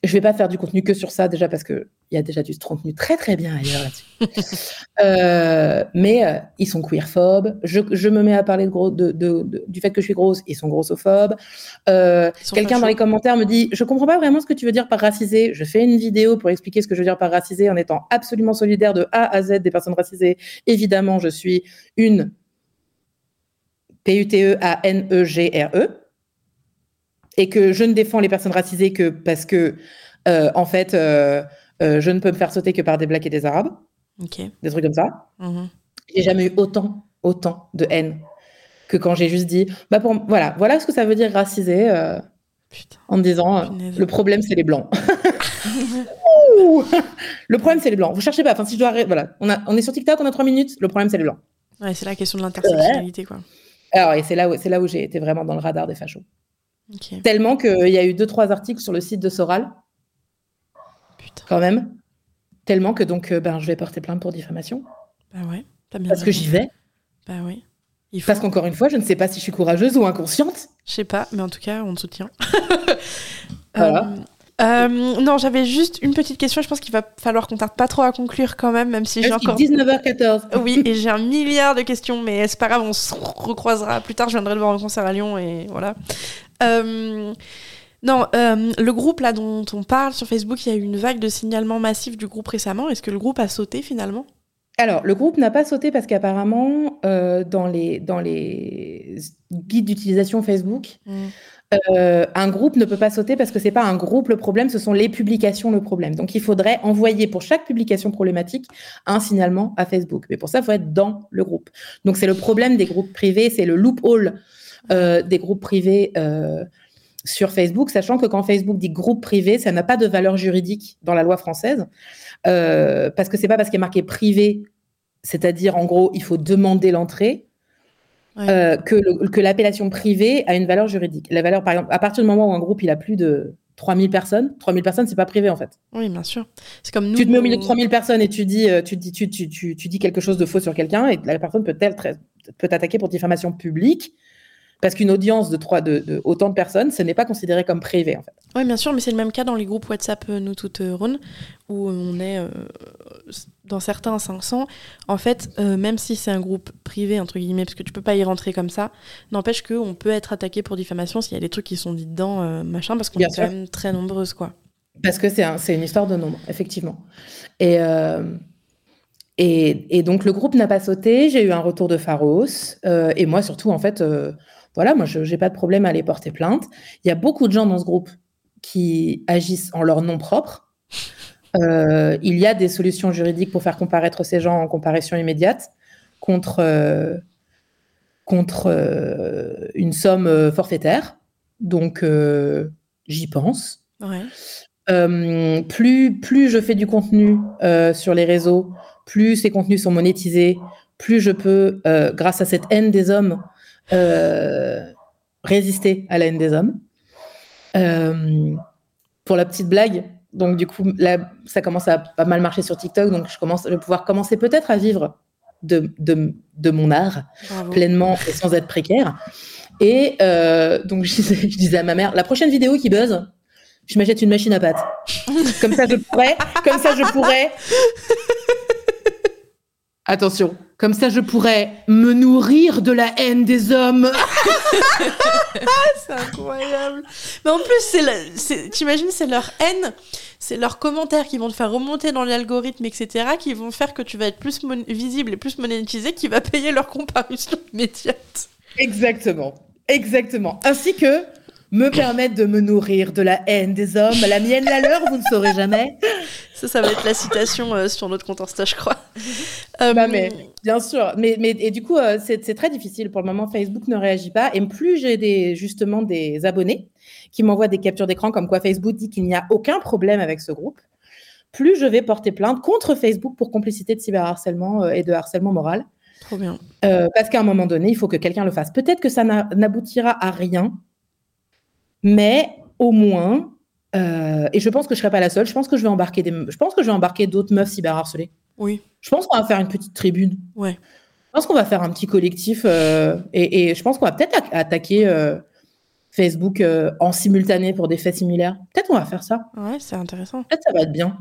je vais pas faire du contenu que sur ça déjà parce que il y a déjà du contenu très très bien ailleurs là-dessus. Euh, mais euh, ils sont queerphobes. Je, je me mets à parler de gros, de, de- de- du fait que je suis grosse, ils sont grossophobes. Euh, Quelqu'un dans les commentaires me dit Je comprends pas vraiment ce que tu veux dire par racisé. Je fais une vidéo pour expliquer ce que je veux dire par racisé en étant absolument solidaire de A à Z des personnes racisées. Évidemment, je suis une P-U-T-E-A-N-E-G-R-E. Et que je ne défends les personnes racisées que parce que, euh, en fait, euh, euh, je ne peux me faire sauter que par des blacks et des arabes, des trucs comme ça. Mhm. J'ai jamais eu autant, autant de haine que quand j'ai juste dit bah pour, voilà, voilà ce que ça veut dire racisé. Putain. en me disant Punaise. le problème c'est les blancs. Le problème c'est les blancs. Vous cherchez pas. Enfin si je dois voilà, on a on est sur TikTok, on a trois minutes. Le problème c'est les blancs. Ouais, c'est la question de l'intersectionnalité, quoi. Alors et c'est là où c'est là où j'ai été vraiment dans le radar des fachos. Ok. Tellement qu'il y a eu deux trois articles sur le site de Soral Putain. quand même. Tellement que donc euh, ben je vais porter plainte pour diffamation Bah ouais. Bien parce que j'y vais. Bah oui. Il faut. Parce qu'encore une fois, je ne sais pas si je suis courageuse ou inconsciente. Je sais pas, mais en tout cas, on te soutient. Voilà. Euh, euh, non, j'avais juste une petite question. Je pense qu'il va falloir qu'on tarde pas trop à conclure quand même, même si j'ai encore. est 19h14. Oui, et j'ai un milliard de questions, mais c'est pas grave, on se recroisera plus tard. Je viendrai le voir en concert à Lyon et voilà. Euh, non, euh, le groupe là dont on parle sur Facebook, il y a eu une vague de signalements massifs du groupe récemment. Est-ce que le groupe a sauté finalement? Alors, le groupe n'a pas sauté parce qu'apparemment, euh, dans, les, dans les guides d'utilisation Facebook, Mm. euh, un groupe ne peut pas sauter parce que c'est pas un groupe le problème, ce sont les publications le problème. Donc, il faudrait envoyer pour chaque publication problématique un signalement à Facebook. Mais pour ça, il faut être dans le groupe. Donc, c'est le problème des groupes privés, c'est le loophole euh, des groupes privés euh, sur Facebook, sachant que quand Facebook dit groupe privé, ça n'a pas de valeur juridique dans la loi française, euh, parce que c'est pas parce qu'il est marqué privé, c'est-à-dire en gros, il faut demander l'entrée, Ouais. euh, que, le- que l'appellation privée a une valeur juridique. La valeur, par exemple, à partir du moment où un groupe il a plus de 3000 personnes, 3000 personnes, c'est pas privé en fait. Oui, bien sûr. C'est comme nous. tu te mets au milieu de on- 3000 personnes et tu dis, tu, dis tu, tu, tu, tu dis quelque chose de faux sur quelqu'un et la personne peut, peut t'attaquer pour diffamation publique parce qu'une audience de, trois, de, de autant de personnes, ce n'est pas considéré comme privé en fait. Oui, bien sûr, mais c'est le même cas dans les groupes WhatsApp euh, Nous Toutes euh, Rhône, où on est euh, dans certains 500. En fait, euh, même si c'est un groupe privé, entre guillemets, parce que tu peux pas y rentrer comme ça, n'empêche qu'on peut être attaqué pour diffamation s'il y a des trucs qui sont dits dedans, euh, machin, parce qu'on est sûr. quand même très nombreuses, quoi. Parce que c'est un- c'est une histoire de nombre, effectivement. Et, euh, et, et donc, le groupe n'a pas sauté. J'ai eu un retour de Pharos. euh, et moi, surtout, en fait, euh, voilà, moi, je n'ai pas de problème à aller porter plainte. Il y a beaucoup de gens dans ce groupe qui agissent en leur nom propre. Euh, il y a des solutions juridiques pour faire comparaître ces gens en comparution immédiate contre, euh, contre euh, une somme forfaitaire. Donc, j'y pense. Ouais. Plus, plus je fais du contenu sur les réseaux, plus ces contenus sont monétisés, plus je peux, grâce à cette haine des hommes, résister à la haine des hommes. Euh, pour la petite blague, donc du coup, là, ça commence à pas mal marcher sur TikTok, donc je, commence, je vais pouvoir commencer peut-être à vivre de, de, de mon art Bravo. pleinement et sans être précaire. Et euh, donc, je disais, je disais à ma mère, la prochaine vidéo qui buzz, je m'achète une machine à pâte. Comme ça, je pourrais, comme ça, je pourrais. Attention, comme ça, je pourrais me nourrir de la haine des hommes. C'est incroyable. Mais en plus, c'est la- c'est- t'imagines, c'est leur haine, c'est leurs commentaires qui vont te faire remonter dans l'algorithme, etc., qui vont faire que tu vas être plus mon- visible et plus monétisé, qui va payer leur comparution immédiate. Exactement, exactement. Ainsi que me permettre de me nourrir de la haine des hommes. La mienne, la leur, vous ne saurez jamais. Ça, ça va être la citation euh, sur notre compte Insta, je crois. Euh, Bah, mais bien sûr, mais, mais et du coup euh, c'est très difficile pour le moment. Facebook ne réagit pas et plus j'ai des justement des abonnés qui m'envoient des captures d'écran comme quoi Facebook dit qu'il n'y a aucun problème avec ce groupe, plus je vais porter plainte contre Facebook pour complicité de cyberharcèlement euh, et de harcèlement moral. Trop bien. Euh, parce qu'à un moment donné, il faut que quelqu'un le fasse. Peut-être que ça n'a- n'aboutira à rien, mais au moins, euh, et je pense que je serai pas la seule. Je pense que je vais embarquer des, je pense que je vais embarquer d'autres meufs cyberharcelées. Oui. Je pense qu'on va faire une petite tribune. Ouais. Je pense qu'on va faire un petit collectif euh, et, et je pense qu'on va peut-être attaquer euh, Facebook en simultané pour des faits similaires. Peut-être on va faire ça. Ouais, c'est intéressant. Peut-être ça va être bien.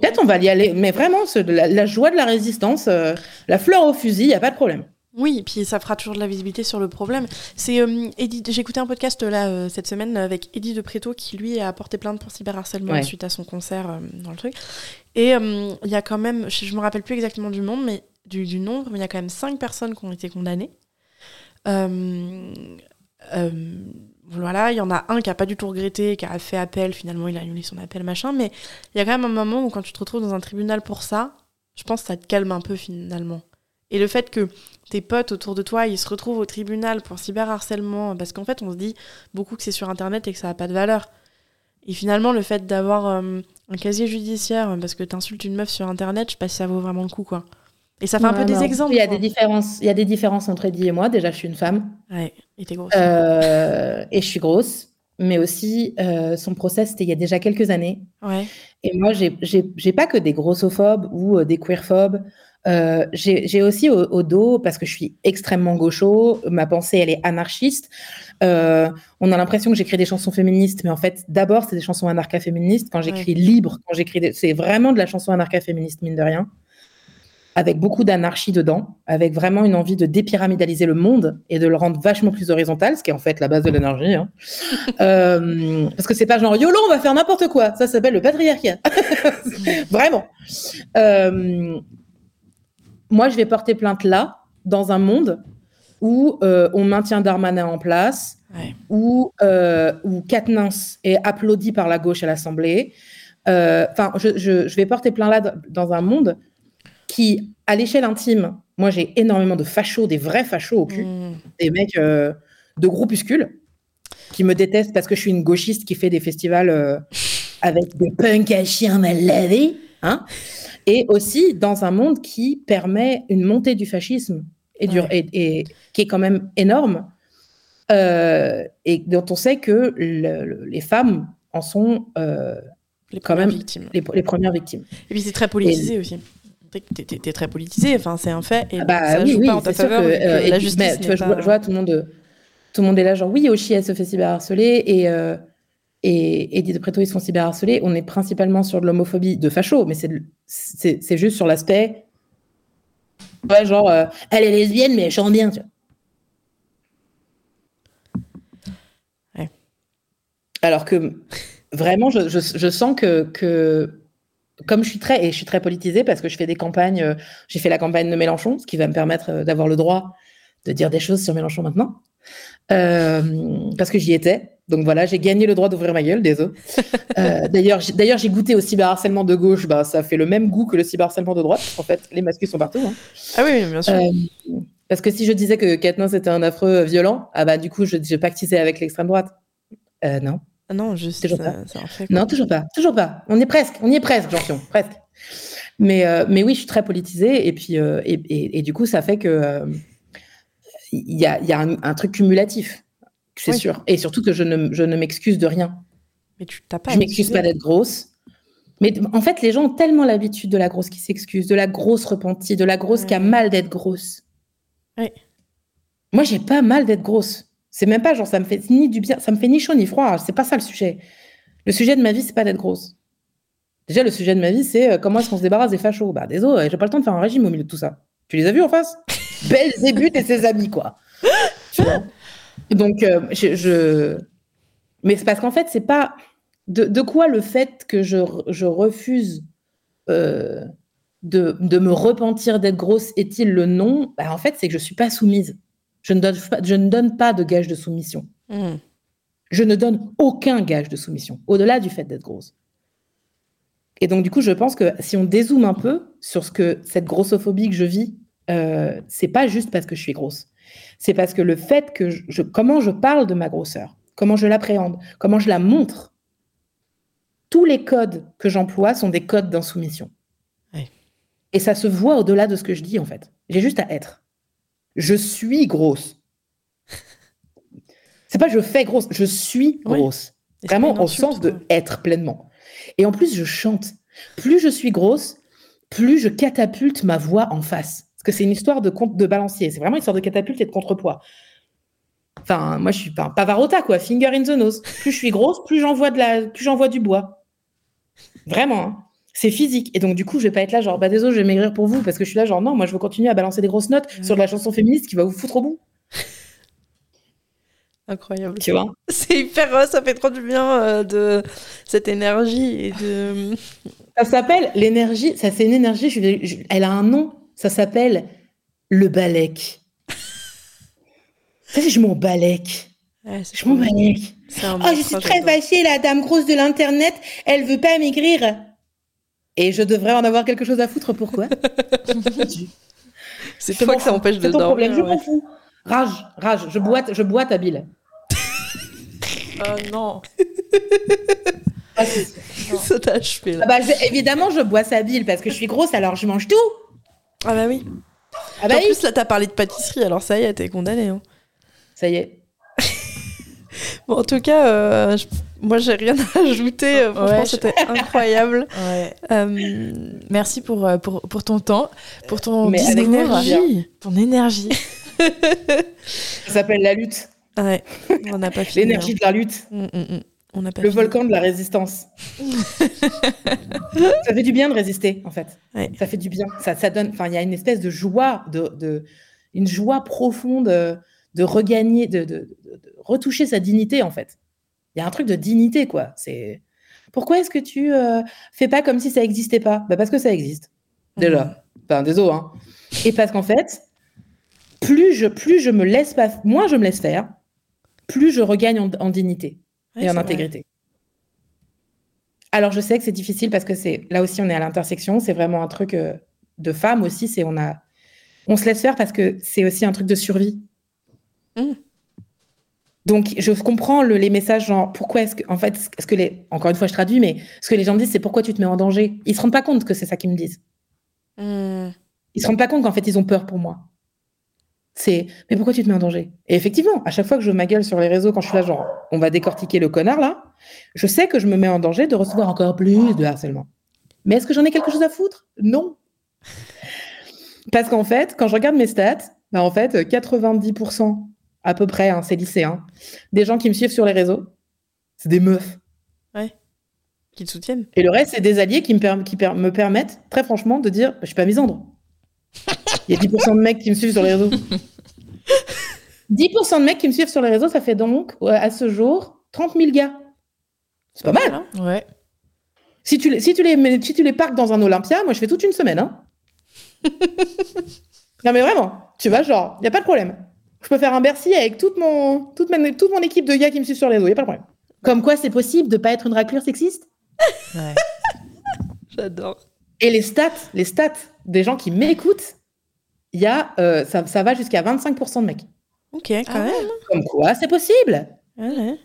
Peut-être on va y aller. Mais vraiment, ce- la, la joie de la résistance, la fleur au fusil, il n'y a pas de problème. Oui, et puis ça fera toujours de la visibilité sur le problème. C'est euh, j'ai écouté un podcast là euh, cette semaine avec Eddie de Préto qui lui a porté plainte pour cyberharcèlement Ouais. suite à son concert euh, dans le truc. Et euh, il y a quand même, je, je me rappelle plus exactement du nombre, mais du, du nombre, mais il y a quand même cinq personnes qui ont été condamnées. Euh, euh, voilà, il y en a un qui a pas du tout regretté, qui a fait appel, finalement il a annulé son appel, machin, mais il y a quand même un moment où quand tu te retrouves dans un tribunal pour ça, je pense que ça te calme un peu finalement. Et le fait que tes potes autour de toi, ils se retrouvent au tribunal pour cyberharcèlement, parce qu'en fait, on se dit beaucoup que c'est sur Internet et que ça n'a pas de valeur. Et finalement, le fait d'avoir euh, un casier judiciaire parce que t'insultes une meuf sur Internet, je sais pas si ça vaut vraiment le coup, quoi. Et ça fait un peu des exemples. Il y a quoi. des différences. Il y a des différences entre Eddie et moi. Déjà, je suis une femme Ouais, et t'es grosse. euh, et je suis grosse. Mais aussi, euh, son procès, c'était il y a déjà quelques années. Ouais, Et moi, j'ai- pas que des grossophobes ou des queerphobes. Euh, j'ai aussi au, au dos, parce que je suis extrêmement gaucho, ma pensée, elle est anarchiste. Euh, on a l'impression que j'écris des chansons féministes, mais en fait, d'abord, c'est des chansons anarcha-féministes. Quand j'écris libre, quand j'écris, c'est vraiment de la chanson anarcha-féministe, mine de rien, avec beaucoup d'anarchie dedans, avec vraiment une envie de dépyramidaliser le monde et de le rendre vachement plus horizontal, ce qui est en fait la base de l'énergie. hein. Euh, parce que c'est pas genre YOLO, on va faire n'importe quoi. Ça s'appelle le patriarcat. Vraiment. Euh, moi, je vais porter plainte là, dans un monde où euh, on maintient Darmanin en place, Ouais. où, euh, où Katnins est applaudi par la gauche à l'Assemblée. Euh, Enfin, je, je- je vais porter plainte là dans un monde qui, à l'échelle intime, moi j'ai énormément de fachos, des vrais fachos au cul, Mm. des mecs euh, de groupuscules qui me détestent parce que je suis une gauchiste qui fait des festivals avec des punks à chiens mal lavés. Hein et aussi dans un monde qui permet une montée du fascisme et, du, Ouais. et, et qui est quand même énorme euh, et dont on sait que le- le- les femmes en sont euh, Les Quand même, victimes. les, les premières victimes. Et puis c'est très politisé aussi. T'es- très politisé, enfin c'est un fait. Et Ah bah ça oui, joue oui, pas en ta faveur. que, euh, et la justice mais, tu vois, n'est je, vois, je vois tout le monde, tout le monde est là genre oui, Oshi elle se fait cyberharceler et et Eddie de Preto ils se font cyberharceler. On est principalement sur de l'homophobie de facho, mais c'est juste sur l'aspect ouais genre euh, elle est lesbienne mais elle chante bien. Tu vois. Ouais. Alors que vraiment, je, je- je sens que, que comme je suis très et je suis très politisée parce que je fais des campagnes, euh, j'ai fait la campagne de Mélenchon, ce qui va me permettre euh, d'avoir le droit de dire des choses sur Mélenchon maintenant, parce que j'y étais. Donc voilà, j'ai gagné le droit d'ouvrir ma gueule, désolé. Euh, D'ailleurs, j'ai- d'ailleurs, j'ai goûté au cyberharcèlement de gauche, bah, ça fait le même goût que le cyberharcèlement de droite. En fait, les masques sont partout. hein. Ah oui, bien sûr. Euh, parce que si je disais que Katniss était un affreux violent, ah bah du coup, je, je pactisais avec l'extrême droite. Euh, non. Ah non, juste, toujours ça- pas. fait. Non, toujours pas, toujours pas. On est presque, on y est presque, Jean-Pion, presque. Mais, euh, mais oui, je suis très politisée et puis euh, et, et- et du coup, ça fait que euh, il y a, il y a un, un truc cumulatif, c'est Oui. sûr. Et surtout que je ne, je ne m'excuse de rien. Mais tu t'as pas. je m'excuse pas d'être grosse. Mais en fait, les gens ont tellement l'habitude de la grosse qui s'excuse, de la grosse repentie, de la grosse qui a mal d'être grosse. Ouais. Moi, j'ai pas mal d'être grosse. C'est même pas genre ça me fait ni du bien, ça me fait ni chaud ni froid. C'est pas ça le sujet. Le sujet de ma vie, c'est pas d'être grosse. Déjà, le sujet de ma vie, c'est euh, comment est-ce qu'on se débarrasse des fachos? Bah, désolé, j'ai pas le temps de faire un régime au milieu de tout ça. Tu les as vus en face? Belzébuth et ses amis, quoi. Tu vois Donc, euh, je, je- Mais c'est parce qu'en fait, c'est pas. De, de quoi le fait que je, je refuse euh, de, de me repentir d'être grosse est-il le nom? Bah, En fait, c'est que je suis pas soumise. Je ne, donne pas, je ne donne pas de gage de soumission. Mm. Je ne donne aucun gage de soumission, au-delà du fait d'être grosse. Et donc, du coup, je pense que si on dézoome un peu sur ce que cette grossophobie que je vis, euh, c'est pas juste parce que je suis grosse. C'est parce que le fait que je, je- comment je parle de ma grosseur, comment je l'appréhende, comment je la montre, tous les codes que j'emploie sont des codes d'insoumission. Et ça se voit au-delà de ce que je dis, en fait. J'ai juste à être. Je suis grosse. C'est pas je fais grosse, je suis grosse. Vraiment au sens de quoi. être pleinement. Et en plus, je chante. Plus je suis grosse, plus je catapulte ma voix en face. Que c'est une histoire de, compte de balancier. C'est vraiment une histoire de catapulte et de contrepoids. Enfin, moi, je suis pas un Pavarotta, quoi. Finger in the nose. Plus je suis grosse, plus j'envoie de la, plus j'envoie du bois. Vraiment. hein. C'est physique. Et donc, du coup, je vais pas être là, genre, bah, désolé, je vais maigrir pour vous, parce que je suis là, genre, non, moi, je veux continuer à balancer des grosses notes sur de la chanson féministe qui va vous foutre au bout. Incroyable. Tu vois? C'est hyper. euh, Ça fait trop du bien euh, de cette énergie et de. Ça s'appelle l'énergie. Ça, c'est une énergie. je vais- je- elle a un nom. Ça s'appelle le balèque. Je m'en balèque. Ouais, Je m'en balèque. Oh, je suis très fâchée, la dame grosse de l'internet. Elle veut pas maigrir. Et je devrais en avoir quelque chose à foutre. Pourquoi? C'est toi que ça empêche de ton dormir. problème. Je ouais. m'en fous. Rage, rage. Je boite, je boite à Bill. Oh non. Ah, sûr. ça t'a achevé là. Ah bah, je- évidemment, je bois sa bile parce que je suis grosse, alors je mange tout. Ah bah oui. Ah bah en oui. plus là t'as parlé de pâtisserie, alors ça y est, t'es condamné. hein. Ça y est. Bon, en tout cas, euh, je- moi j'ai rien à ajouter. euh, Franchement, Ouais, je- c'était incroyable. Ouais. Euh, Merci pour, euh, pour, pour ton temps, pour ton Mais avec discours, énergie. ton énergie. Ça s'appelle la lutte. Ouais, on n'a pas fini. L'énergie de la lutte. hein. Mm, mm, mm. On n'a pas Le fini. volcan de la résistance. ça fait du bien de résister, en fait. Ouais. Ça fait du bien. Ça, ça donne. Enfin, il y a une espèce de joie, de, de- une joie profonde euh, de regagner, de, de- de- de retoucher sa dignité, en fait. Il y a un truc de dignité, quoi. C'est pourquoi est-ce que tu euh, fais pas comme si ça existait pas? Bah Parce que ça existe. Déjà. Mm. Enfin, désolé, hein. Et parce qu'en fait, plus je, plus je me laisse pas, moins je me laisse faire, plus je regagne en, en dignité Et en vrai. intégrité. Alors je sais que c'est difficile parce que c'est là aussi on est à l'intersection, c'est vraiment un truc euh, de femme aussi, c'est on a on se laisse faire parce que c'est aussi un truc de survie. Mm. Donc je comprends le- les messages genre pourquoi est-ce que en fait ce que les encore une fois je traduis mais ce que les gens me disent c'est pourquoi tu te mets en danger? Ils se rendent pas compte que c'est ça qu'ils me disent. Hmm. Ils se rendent pas compte qu'en fait ils ont peur pour moi. C'est mais pourquoi tu te mets en danger? Et effectivement, à chaque fois que je ma gueule sur les réseaux quand je suis là genre on va décortiquer le connard là, je sais que je me mets en danger de recevoir encore plus de harcèlement. Mais est-ce que j'en ai quelque chose à foutre? Non. Parce qu'en fait, quand je regarde mes stats, bah en fait 90% à peu près, hein, c'est lycéen, des gens qui me suivent sur les réseaux, c'est des meufs. Qui te soutiennent. Et le reste, c'est des alliés qui me, per- qui per- me permettent, très franchement, de dire bah, je suis pas misandre. Il y a 10% de mecs qui me suivent sur les réseaux. 10% de mecs qui me suivent sur les réseaux, ça fait donc, ouais, à ce jour, 30 000 gars. C'est pas mal. hein. Ouais. Si tu, les, si, tu les, si tu les parques dans un Olympia, moi, je fais toute une semaine. Hein. non, mais vraiment, tu vois, genre, il n'y a pas de problème. Je peux faire un Bercy avec toute mon, toute, ma- toute mon équipe de gars qui me suivent sur les réseaux, il n'y a pas de problème. Comme quoi, c'est possible de pas être une raclure sexiste? Ouais. J'adore. Et les stats, les stats des gens qui m'écoutent, il y a, euh, ça, ça va jusqu'à 25% de mecs. Ok, quand Ah ouais. même. Comme quoi, c'est possible. Ouais.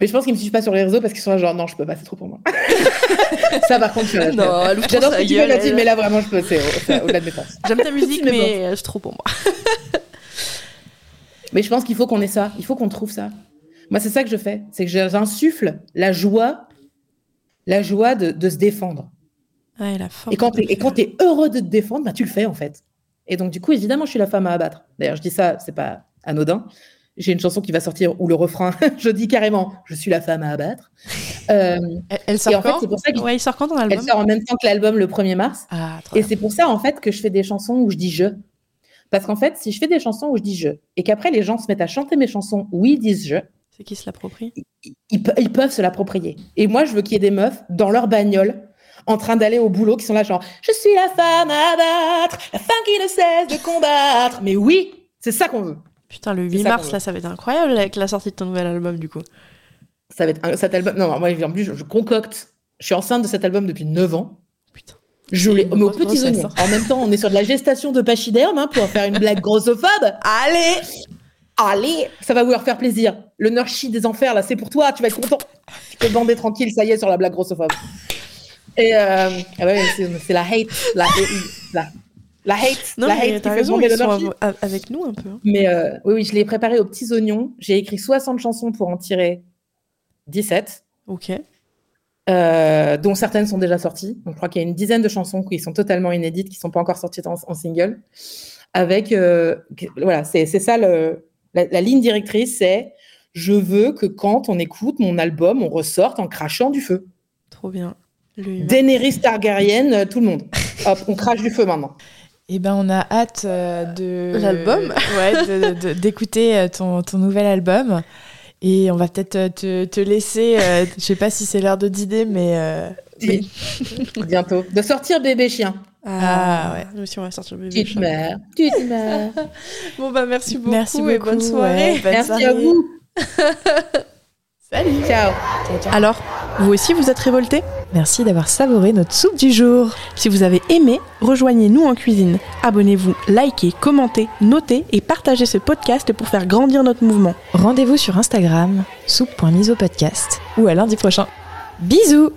Mais je pense qu'ils me suivent pas sur les réseaux parce qu'ils sont là genre non, je peux pas, c'est trop pour moi. ça par contre, je Non, J'adore ce que tu gueule, elle. mais là vraiment, je peux, c'est c'est au-delà de mes forces. J'aime ta musique, mais euh, c'est trop pour moi. Mais je pense qu'il faut qu'on ait ça, il faut qu'on trouve ça. Moi, c'est ça que je fais, c'est que j'insuffle la joie, la joie de, de se défendre. Ouais, la force. Et quand quand t'es heureux de te défendre, bah, tu le fais en fait. Et donc du coup, évidemment, je suis la femme à abattre. D'ailleurs, je dis ça, c'est pas anodin. J'ai une chanson qui va sortir où le refrain, je dis carrément, je suis la femme à abattre. Euh, Elle, elle et sort en fait, quand c'est pour ça que Ouais, il sort quand ton elle album sort en même temps que l'album le 1er mars. Ah, Et c'est pour ça, en fait, que je fais des chansons où je dis je. Parce qu'en fait, si je fais des chansons où je dis je, et qu'après les gens se mettent à chanter mes chansons où ils disent je, C'est qui se l'approprie? ils, ils peuvent se l'approprier. Et moi, je veux qu'il y ait des meufs dans leur bagnole, en train d'aller au boulot, qui sont là genre, je suis la femme à abattre, la femme qui ne cesse de combattre. Mais oui, c'est ça qu'on veut. Putain, le C'est 8 ça mars, là, ça va être incroyable avec la sortie de ton nouvel album, du coup. Ça va être un- cet album. Non, non, moi, en plus, je, je concocte. Je suis enceinte de cet album depuis 9 ans. Putain. Je l'ai, aux petits oignons. En même temps, on est sur de la gestation de pachyderme hein, pour faire une blague grossophobe. Allez Allez, ça va vous leur faire plaisir. Le nurchi des enfers, là, c'est pour toi, tu vas être content. Tu peux bander tranquille, ça y est, sur la blague grossophobe. Et euh, ah ouais, c'est, la hate, la, la, la hate, Non, la mais hate qui fait raison, bander ils sont av- avec nous un peu. hein. Mais euh, oui, oui, je l'ai préparé aux petits oignons. J'ai écrit 60 chansons pour en tirer 17, Ok. euh, dont certaines sont déjà sorties. Donc, je crois qu'il y a une dizaine de chansons qui sont totalement inédites, qui sont pas encore sorties en, en single. Avec, voilà, c'est, c'est ça le, la, la ligne directrice, c'est je veux que quand on écoute mon album, on ressorte en crachant du feu. Trop bien. Le 8 mars. Daenerys Targaryen, euh, tout le monde. Hop, on crache du feu maintenant. Eh ben, on a hâte euh, de L'album ouais, d'écouter euh, ton, ton nouvel album. Et on va peut-être te, te laisser. euh, je sais pas si c'est l'heure de dîner, mais euh, Oui. Bientôt. De sortir bébé chien. Ah, Ah, ouais. Nous aussi, on va sortir le bébé. Tu te meurs. Tu te meurs. Bon, bah, merci beaucoup. merci beaucoup. et bonne soirée. ouais, bonne Merci soirée. à vous. Salut. Ciao. Alors, vous aussi, vous êtes révoltés? Merci d'avoir savouré notre soupe du jour. Si vous avez aimé, rejoignez-nous en cuisine. Abonnez-vous, likez, commentez, notez et partagez ce podcast pour faire grandir notre mouvement. Rendez-vous sur Instagram, soupe.misopodcast ou à lundi prochain. Bisous